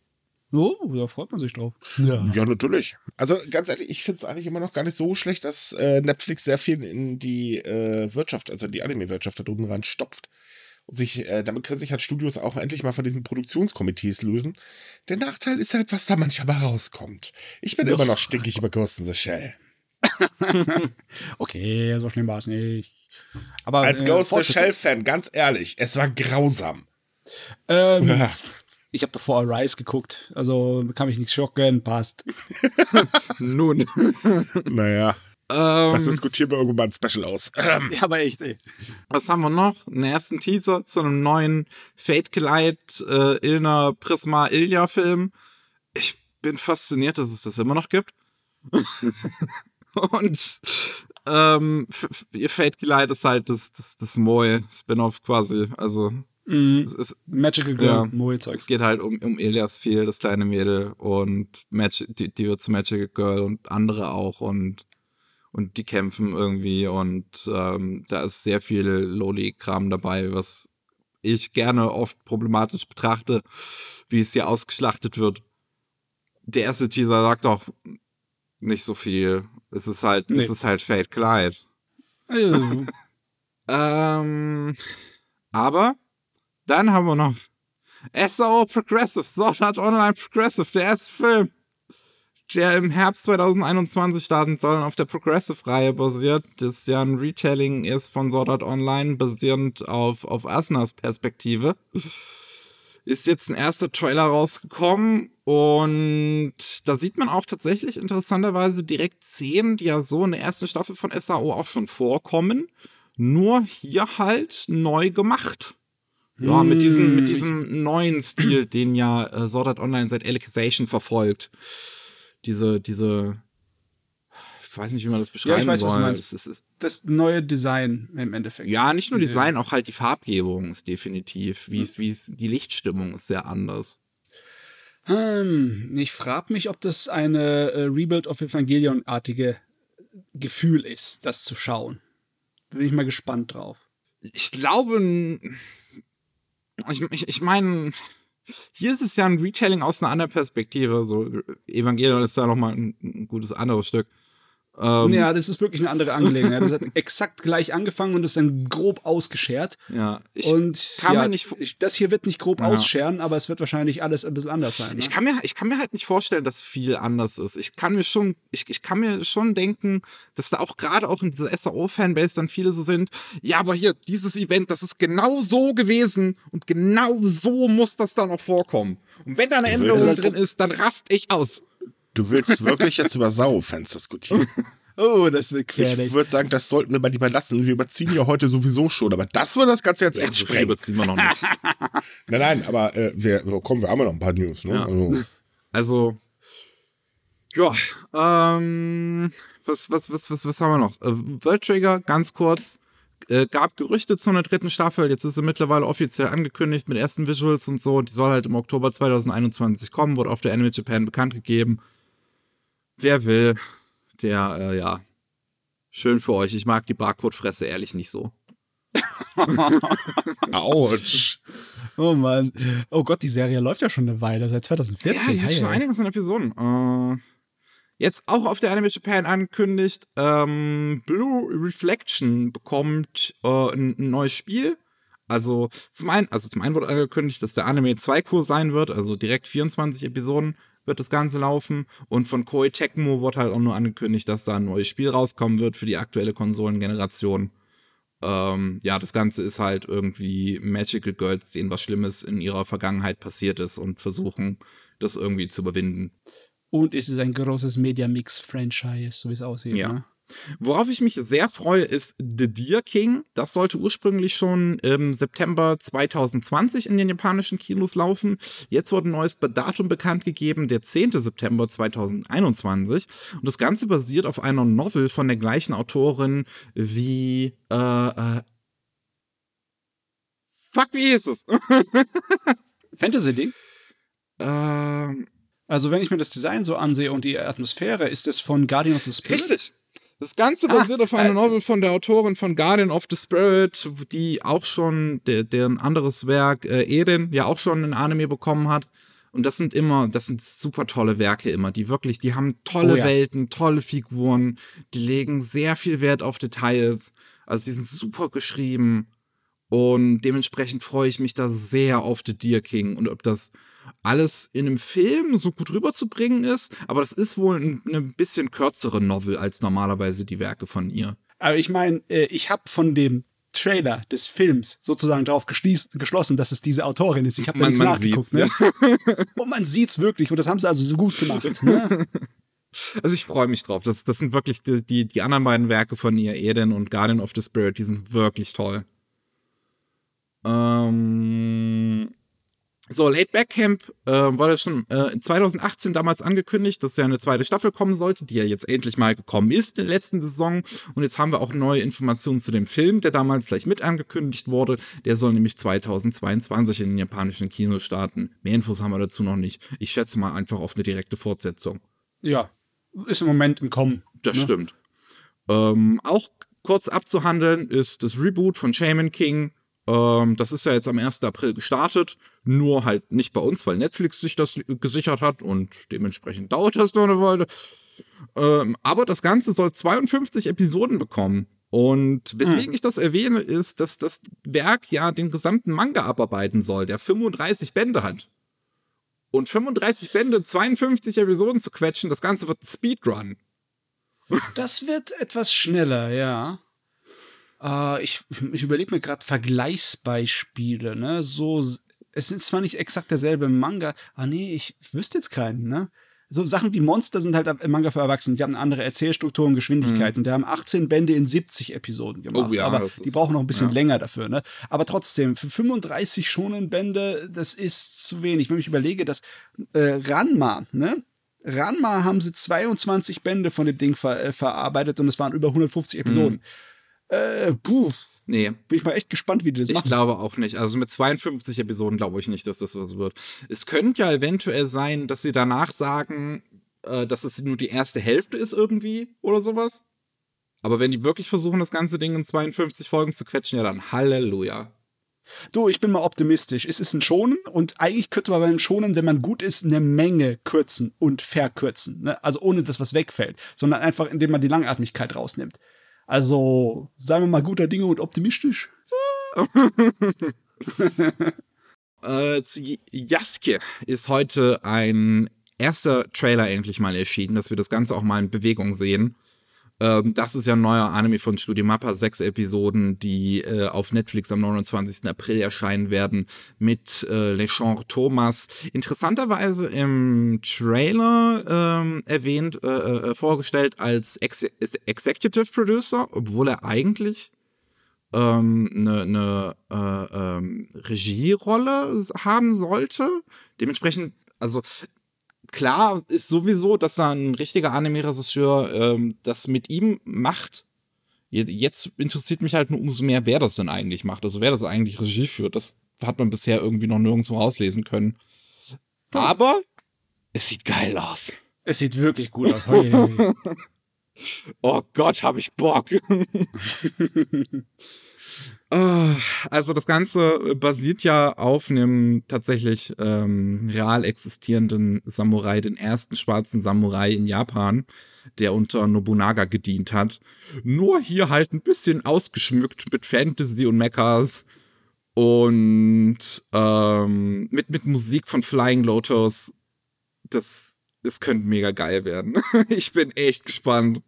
Oh, da freut man sich drauf. ja, natürlich. Also ganz ehrlich, ich finde es eigentlich immer noch gar nicht so schlecht, dass äh, Netflix sehr viel in die äh, Wirtschaft, also in die Anime-Wirtschaft da drüben rein stopft. Und sich, äh, damit können sich halt Studios auch endlich mal von diesen Produktionskomitees lösen. Der Nachteil ist halt, was da manchmal rauskommt. Ich bin immer noch stinkig über Ghost in the Shell. Okay, so schlimm war es nicht. Aber Als äh, Ghost in the. Shell-Fan, ganz ehrlich, es war grausam. Ähm, ich habe davor Rise geguckt, also kann mich nichts schocken, passt. Nun. naja, ähm, das diskutieren wir irgendwann Special aus. Ähm, Ja, aber echt, ey. Was haben wir noch? Einen ersten Teaser zu einem neuen Fate Glide äh, Ilna Prisma Ilya Film. Ich bin fasziniert, dass es das immer noch gibt. Und ähm, F- Fate Glide ist halt das, das, das Moe-Spin-off quasi. Also Mhm. es, ist, Magical Girl, Ja. Es geht halt um, um Elias viel, das kleine Mädel und Magic, die, die wird zu Magical Girl und andere auch und und die kämpfen irgendwie und ähm, da ist sehr viel Loli-Kram dabei, was ich gerne oft problematisch betrachte, wie es hier ausgeschlachtet wird. Der erste Teaser sagt auch nicht so viel. Es ist halt, Nee. es ist halt Fate Glide. Äh, Ähm, aber dann haben wir noch SAO Progressive, Sword Art Online Progressive, der erste Film, der im Herbst 2021 starten soll und auf der Progressive-Reihe basiert, das ja ein Retelling ist von Sword Art Online, basierend auf, auf Asnas Perspektive. Ist jetzt ein erster Trailer rausgekommen und da sieht man auch tatsächlich interessanterweise direkt Szenen, die ja so in der ersten Staffel von SAO auch schon vorkommen, nur hier halt neu gemacht. Ja, mit diesem, mit diesem neuen Stil, den ja äh, Sword Art Online seit Alicization verfolgt. Diese, diese, ich weiß nicht, wie man das beschreiben Ja, ich weiß, soll. was du meinst. Es ist, es, Das neue Design im Endeffekt. ja, nicht nur Design, auch halt die Farbgebung ist definitiv, wie es, wie es, die Lichtstimmung ist sehr anders. Hm, ich frage mich, ob das eine äh, Rebuild of Evangelion-artige Gefühl ist, das zu schauen. Bin ich mal gespannt drauf. Ich glaube, ich, ich, ich meine, hier ist es ja ein Retelling aus einer anderen Perspektive. So, Evangelion ist ja nochmal ein, ein gutes anderes Stück. Ähm, ja, das ist wirklich eine andere Angelegenheit. Das hat exakt gleich angefangen und ist dann grob ausgeschert. ja, ich, und kann ja, mir nicht das hier wird nicht grob Ja. ausscheren, aber es wird wahrscheinlich alles ein bisschen anders sein. Ne? Ich kann mir, ich kann mir halt nicht vorstellen, dass viel anders ist. Ich kann mir schon, ich, ich kann mir schon denken, dass da auch gerade auch in dieser SAO-Fanbase dann viele so sind, ja, aber hier, dieses Event, das ist genau so gewesen und genau so muss das dann auch vorkommen. Und wenn da eine Änderung drin ist, dann rast ich aus. Du willst wirklich jetzt über Sau-Fans diskutieren. oh, das wird Ich querlich. würde sagen, das sollten wir mal lieber lassen. Wir überziehen ja heute sowieso schon, aber das würde das Ganze jetzt echt so viel sprengen. überziehen wir noch nicht. Nein, nein, aber äh, wir, komm, wir haben ja noch ein paar News. Ne? Ja. Also, Also, ja, ähm, was, was, was, was, was haben wir noch? Äh, World Trigger, ganz kurz, äh, gab Gerüchte zu einer dritten Staffel. Jetzt ist sie mittlerweile offiziell angekündigt mit ersten Visuals und so. Die soll halt im Oktober 2021 kommen, wurde auf der Anime Japan bekannt gegeben. Wer will, der, äh, ja, schön für euch. Ich mag die Barcode-Fresse ehrlich nicht so. Autsch. Oh Mann. Oh Gott, die Serie läuft ja schon eine Weile, seit 2014. Ja, die hat Hey, schon einiges an Episoden. Äh, jetzt auch auf der Anime Japan angekündigt, ähm, Blue Reflection bekommt äh, ein, ein neues Spiel. Also zum einen, also zum einen wurde angekündigt, dass der Anime 2 cool sein wird, also direkt 24 Episoden wird das Ganze laufen. Und von Koei Tecmo wurde halt auch nur angekündigt, dass da ein neues Spiel rauskommen wird für die aktuelle Konsolengeneration. Ähm, ja, das Ganze ist halt irgendwie Magical Girls, denen was Schlimmes in ihrer Vergangenheit passiert ist und versuchen, das irgendwie zu überwinden. Und es ist ein großes Media-Mix-Franchise, so wie es aussieht. Ja. Ne? Worauf ich mich sehr freue, ist The Deer King. Das sollte ursprünglich schon im September 2020 in den japanischen Kinos laufen. Jetzt wurde ein neues Datum bekannt gegeben, der 10. September 2021. Und das Ganze basiert auf einer Novel von der gleichen Autorin wie äh, äh, Fuck, wie hieß es? Fantasy-Ding? ähm, Also, wenn ich mir das Design so ansehe und die Atmosphäre, ist das von Guardian of the Spirit? Richtig. Das Ganze basiert auf einer äh, Novel von der Autorin von Guardian of the Spirit, die auch schon, der, deren anderes Werk, äh, Eren, ja auch schon ein Anime bekommen hat. Und das sind immer, das sind super tolle Werke immer, die wirklich, die haben tolle Oh ja. Welten, tolle Figuren, die legen sehr viel Wert auf Details. Also die sind super geschrieben. Und dementsprechend freue ich mich da sehr auf The Deer King und ob das alles in einem Film so gut rüberzubringen ist. Aber das ist wohl ein, eine bisschen kürzere Novel als normalerweise die Werke von ihr. Aber ich meine, äh, ich habe von dem Trailer des Films sozusagen darauf geschlossen, dass es diese Autorin ist. Ich habe dann man nachgeguckt. Ne? Und man sieht's wirklich. Und das haben sie also so gut gemacht. Ne? Also ich freue mich drauf. Das, das sind wirklich die, die, die anderen beiden Werke von ihr, Eden und Guardian of the Spirit, die sind wirklich toll. Ähm, so, Late Back Camp äh, wurde schon äh, 2018 damals angekündigt, dass ja eine zweite Staffel kommen sollte, die ja jetzt endlich mal gekommen ist in der letzten Saison. Und jetzt haben wir auch neue Informationen zu dem Film, der damals gleich mit angekündigt wurde. Der soll nämlich 2022 in den japanischen Kinos starten. Mehr Infos haben wir dazu noch nicht. Ich schätze mal einfach auf eine direkte Fortsetzung. ja, ist im Moment im Kommen. Das ne? stimmt. Ähm, auch kurz abzuhandeln ist das Reboot von Shaman King. Ähm, das ist ja jetzt am 1. April gestartet. Nur halt nicht bei uns, weil Netflix sich das gesichert hat und dementsprechend dauert das noch eine Weile. Ähm, aber das Ganze soll 52 Episoden bekommen. Und weswegen hm. ich das erwähne, ist, dass das Werk ja den gesamten Manga abarbeiten soll, der 35 Bände hat. Und 35 Bände, 52 Episoden zu quetschen, das Ganze wird ein Speedrun. Das wird etwas schneller, ja. Äh, ich ich überlege mir gerade Vergleichsbeispiele, ne? So, es sind zwar nicht exakt derselbe Manga, ah nee, ich wüsste jetzt keinen, ne? so Sachen wie Monster sind halt im Manga für Erwachsene. Die haben eine andere Erzählstruktur und Geschwindigkeit. Mhm. Und die haben 18 Bände in 70 Episoden gemacht. Oh, ja, aber die brauchen noch ein bisschen ja. länger dafür. Ne? Aber trotzdem, für 35 schonen Bände, das ist zu wenig. Wenn ich überlege, dass äh, Ranma, ne? Ranma haben sie 22 Bände von dem Ding ver äh, verarbeitet und es waren über 150 Episoden. Mhm. Äh, puh, Nee. Bin ich mal echt gespannt, wie die das ich machen. Ich glaube auch nicht. Also mit 52 Episoden glaube ich nicht, dass das was wird. Es könnte ja eventuell sein, dass sie danach sagen, äh, dass es nur die erste Hälfte ist irgendwie oder sowas. Aber wenn die wirklich versuchen, das ganze Ding in 52 Folgen zu quetschen, ja dann Halleluja. Du, ich bin mal optimistisch. Es ist ein Schonen und eigentlich könnte man beim Schonen, wenn man gut ist, eine Menge kürzen und verkürzen. Ne? Also ohne dass was wegfällt, sondern einfach, indem man die Langatmigkeit rausnimmt. Also, sagen wir mal guter Dinge und optimistisch. äh, zu Jaske ist heute ein erster Trailer endlich mal erschienen, dass wir das Ganze auch mal in Bewegung sehen. Ähm, das ist ja ein neuer Anime von Studio Mappa, sechs Episoden, die äh, auf Netflix am 29. April erscheinen werden mit äh, Lechon Thomas. Interessanterweise im Trailer ähm, erwähnt, äh, äh, vorgestellt als Ex Executive Producer, obwohl er eigentlich eine ähm, ne, ne, äh, ähm, Regierolle haben sollte. Dementsprechend, also klar ist sowieso, dass da ein richtiger Anime-Regisseur ähm, das mit ihm macht. Jetzt interessiert mich halt nur umso mehr, wer das denn eigentlich macht. Also wer das eigentlich Regie führt. Das hat man bisher irgendwie noch nirgendwo rauslesen können. Aber es sieht geil aus. Es sieht wirklich gut aus. oh Gott, hab ich Bock. Äh, also das Ganze basiert ja auf einem tatsächlich ähm, real existierenden Samurai, den ersten schwarzen Samurai in Japan, der unter Nobunaga gedient hat. Nur hier halt ein bisschen ausgeschmückt mit Fantasy und Mechas und ähm, mit, mit Musik von Flying Lotus. Das, das könnte mega geil werden. ich bin echt gespannt.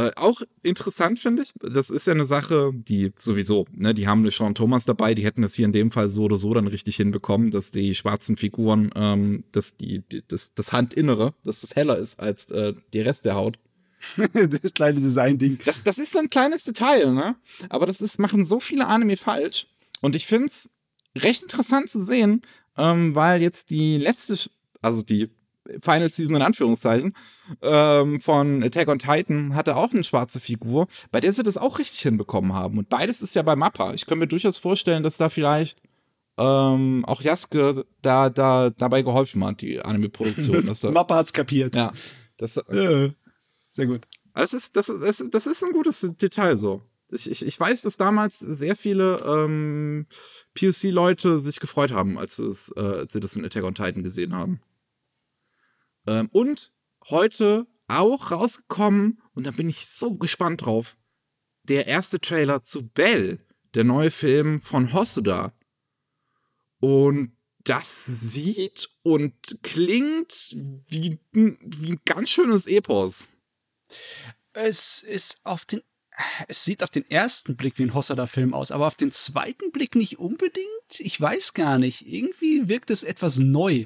Äh, auch interessant finde ich, das ist ja eine Sache, die sowieso, ne, die haben eine Sean Thomas dabei, die hätten es hier in dem Fall so oder so dann richtig hinbekommen, dass die schwarzen Figuren, ähm, dass die, die das, das Handinnere, dass das heller ist als äh, der Rest der Haut. das kleine Design-Ding. Das, das ist so ein kleines Detail, ne? Aber das ist, machen so viele Anime falsch. Und ich finde es recht interessant zu sehen, ähm, weil jetzt die letzte, also die Final Season in Anführungszeichen, ähm, von Attack on Titan hatte auch eine schwarze Figur, bei der sie das auch richtig hinbekommen haben. Und beides ist ja bei Mappa. Ich könnte mir durchaus vorstellen, dass da vielleicht ähm, auch Jaske da, da dabei geholfen hat, die Anime-Produktion. Mappa hat's kapiert. Ja. Das, ja. Sehr gut. Das ist, das, das, das ist ein gutes Detail so. Ich, ich, ich weiß, dass damals sehr viele ähm, POC-Leute sich gefreut haben, als, es, äh, als sie das in Attack on Titan gesehen haben. Ähm, und heute auch rausgekommen, und da bin ich so gespannt drauf, der erste Trailer zu Bell, der neue Film von Hosoda. Und das sieht und klingt wie, wie ein ganz schönes Epos. Es ist auf den es sieht auf den ersten Blick wie ein Hossada-Film aus, aber auf den zweiten Blick nicht unbedingt. Ich weiß gar nicht. Irgendwie wirkt es etwas neu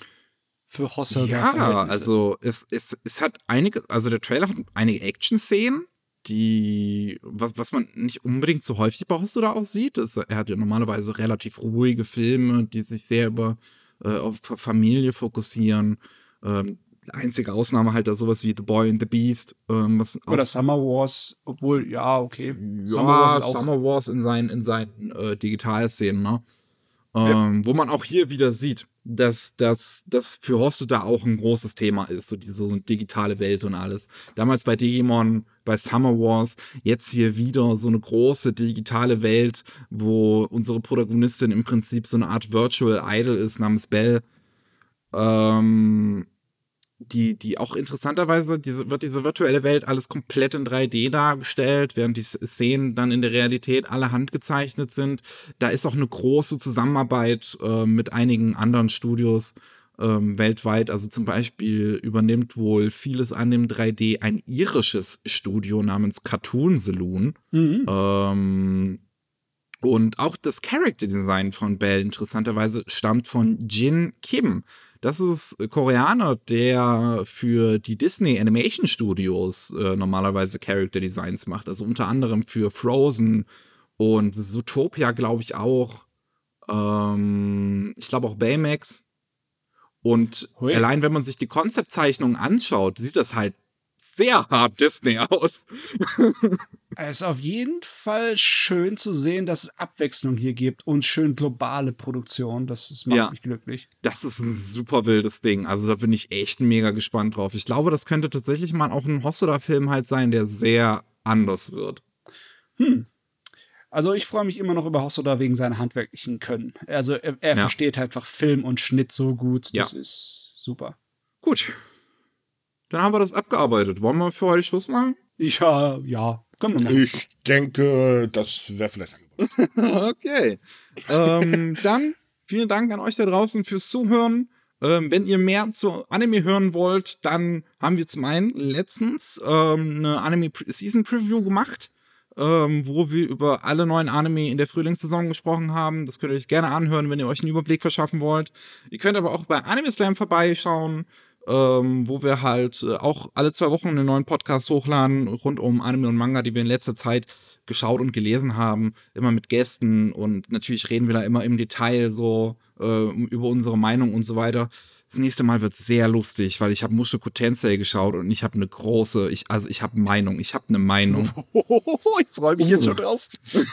für Hossa. Ja, also es, es, es hat einige, also der Trailer hat einige Action-Szenen, die, was, was man nicht unbedingt so häufig bei Hossa auch sieht. Das, er hat ja normalerweise relativ ruhige Filme, die sich sehr über äh, auf Familie fokussieren. Ähm, einzige Ausnahme halt da sowas wie The Boy and the Beast. Ähm, was Oder Summer Wars, obwohl, ja, okay. Ja, Summer Wars, Summer Wars in seinen, in seinen äh, Digitalszenen, ne? Ähm, ja. Wo man auch hier wieder sieht, dass das für Hostu da auch ein großes Thema ist, so diese so digitale Welt und alles. Damals bei Digimon, bei Summer Wars, jetzt hier wieder so eine große digitale Welt, wo unsere Protagonistin im Prinzip so eine Art Virtual Idol ist namens Belle. Ähm, die, die auch interessanterweise, diese, wird diese virtuelle Welt alles komplett in 3D dargestellt, während die Szenen dann in der Realität alle handgezeichnet sind. Da ist auch eine große Zusammenarbeit äh, mit einigen anderen Studios ähm, weltweit. Also zum Beispiel übernimmt wohl vieles an dem 3D ein irisches Studio namens Cartoon Saloon. Mhm. Ähm, und auch das Character Design von Bell interessanterweise stammt von Jin Kim. Das ist Koreaner, der für die Disney Animation Studios äh, normalerweise Character Designs macht. Also unter anderem für Frozen und Zootopia, glaube ich auch. Ähm, ich glaube auch Baymax. Und Hui. allein wenn man sich die Konzeptzeichnung anschaut, sieht das halt sehr hart Disney aus. es ist auf jeden Fall schön zu sehen, dass es Abwechslung hier gibt und schön globale Produktion. Das, das macht ja, mich glücklich. Das ist ein super wildes Ding. Also da bin ich echt mega gespannt drauf. Ich glaube, das könnte tatsächlich mal auch ein Hosoda-Film halt sein, der sehr anders wird. Hm. Also ich freue mich immer noch über Hosoda wegen seiner handwerklichen Können. Also er, er ja. versteht einfach Film und Schnitt so gut. Das ja. ist super. Gut. Dann haben wir das abgearbeitet. Wollen wir für heute Schluss machen? Ja, ja. Können wir machen. Ich denke, das wäre vielleicht angebracht. okay. ähm, dann vielen Dank an euch da draußen fürs Zuhören. Ähm, wenn ihr mehr zu Anime hören wollt, dann haben wir zum einen letztens ähm, eine Anime Season Preview gemacht, ähm, wo wir über alle neuen Anime in der Frühlingssaison gesprochen haben. Das könnt ihr euch gerne anhören, wenn ihr euch einen Überblick verschaffen wollt. Ihr könnt aber auch bei Anime Slam vorbeischauen ähm, wo wir halt äh, auch alle zwei Wochen einen neuen Podcast hochladen rund um Anime und Manga, die wir in letzter Zeit geschaut und gelesen haben, immer mit Gästen und natürlich reden wir da immer im Detail so äh, über unsere Meinung und so weiter. Das nächste Mal wird sehr lustig, weil ich habe Mushoku Tensei geschaut und ich habe eine große, ich, also ich habe Meinung, ich habe eine Meinung. ich freue mich uh. jetzt schon drauf.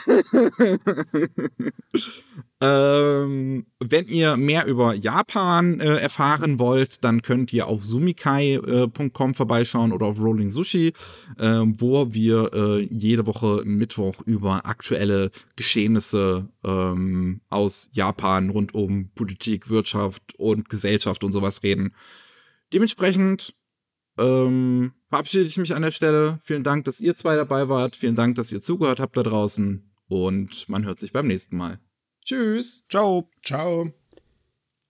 ähm, wenn ihr mehr über Japan äh, erfahren wollt, dann könnt ihr auf sumikai.com äh, vorbeischauen oder auf Rolling Sushi, äh, wo wir äh, jede Woche Mittwoch über aktuelle Geschehnisse ähm, aus Japan rund um Politik, Wirtschaft und Gesellschaft und sowas reden. Dementsprechend ähm, verabschiede ich mich an der Stelle. Vielen Dank, dass ihr zwei dabei wart. Vielen Dank, dass ihr zugehört habt da draußen. Und man hört sich beim nächsten Mal. Tschüss. Ciao. Ciao.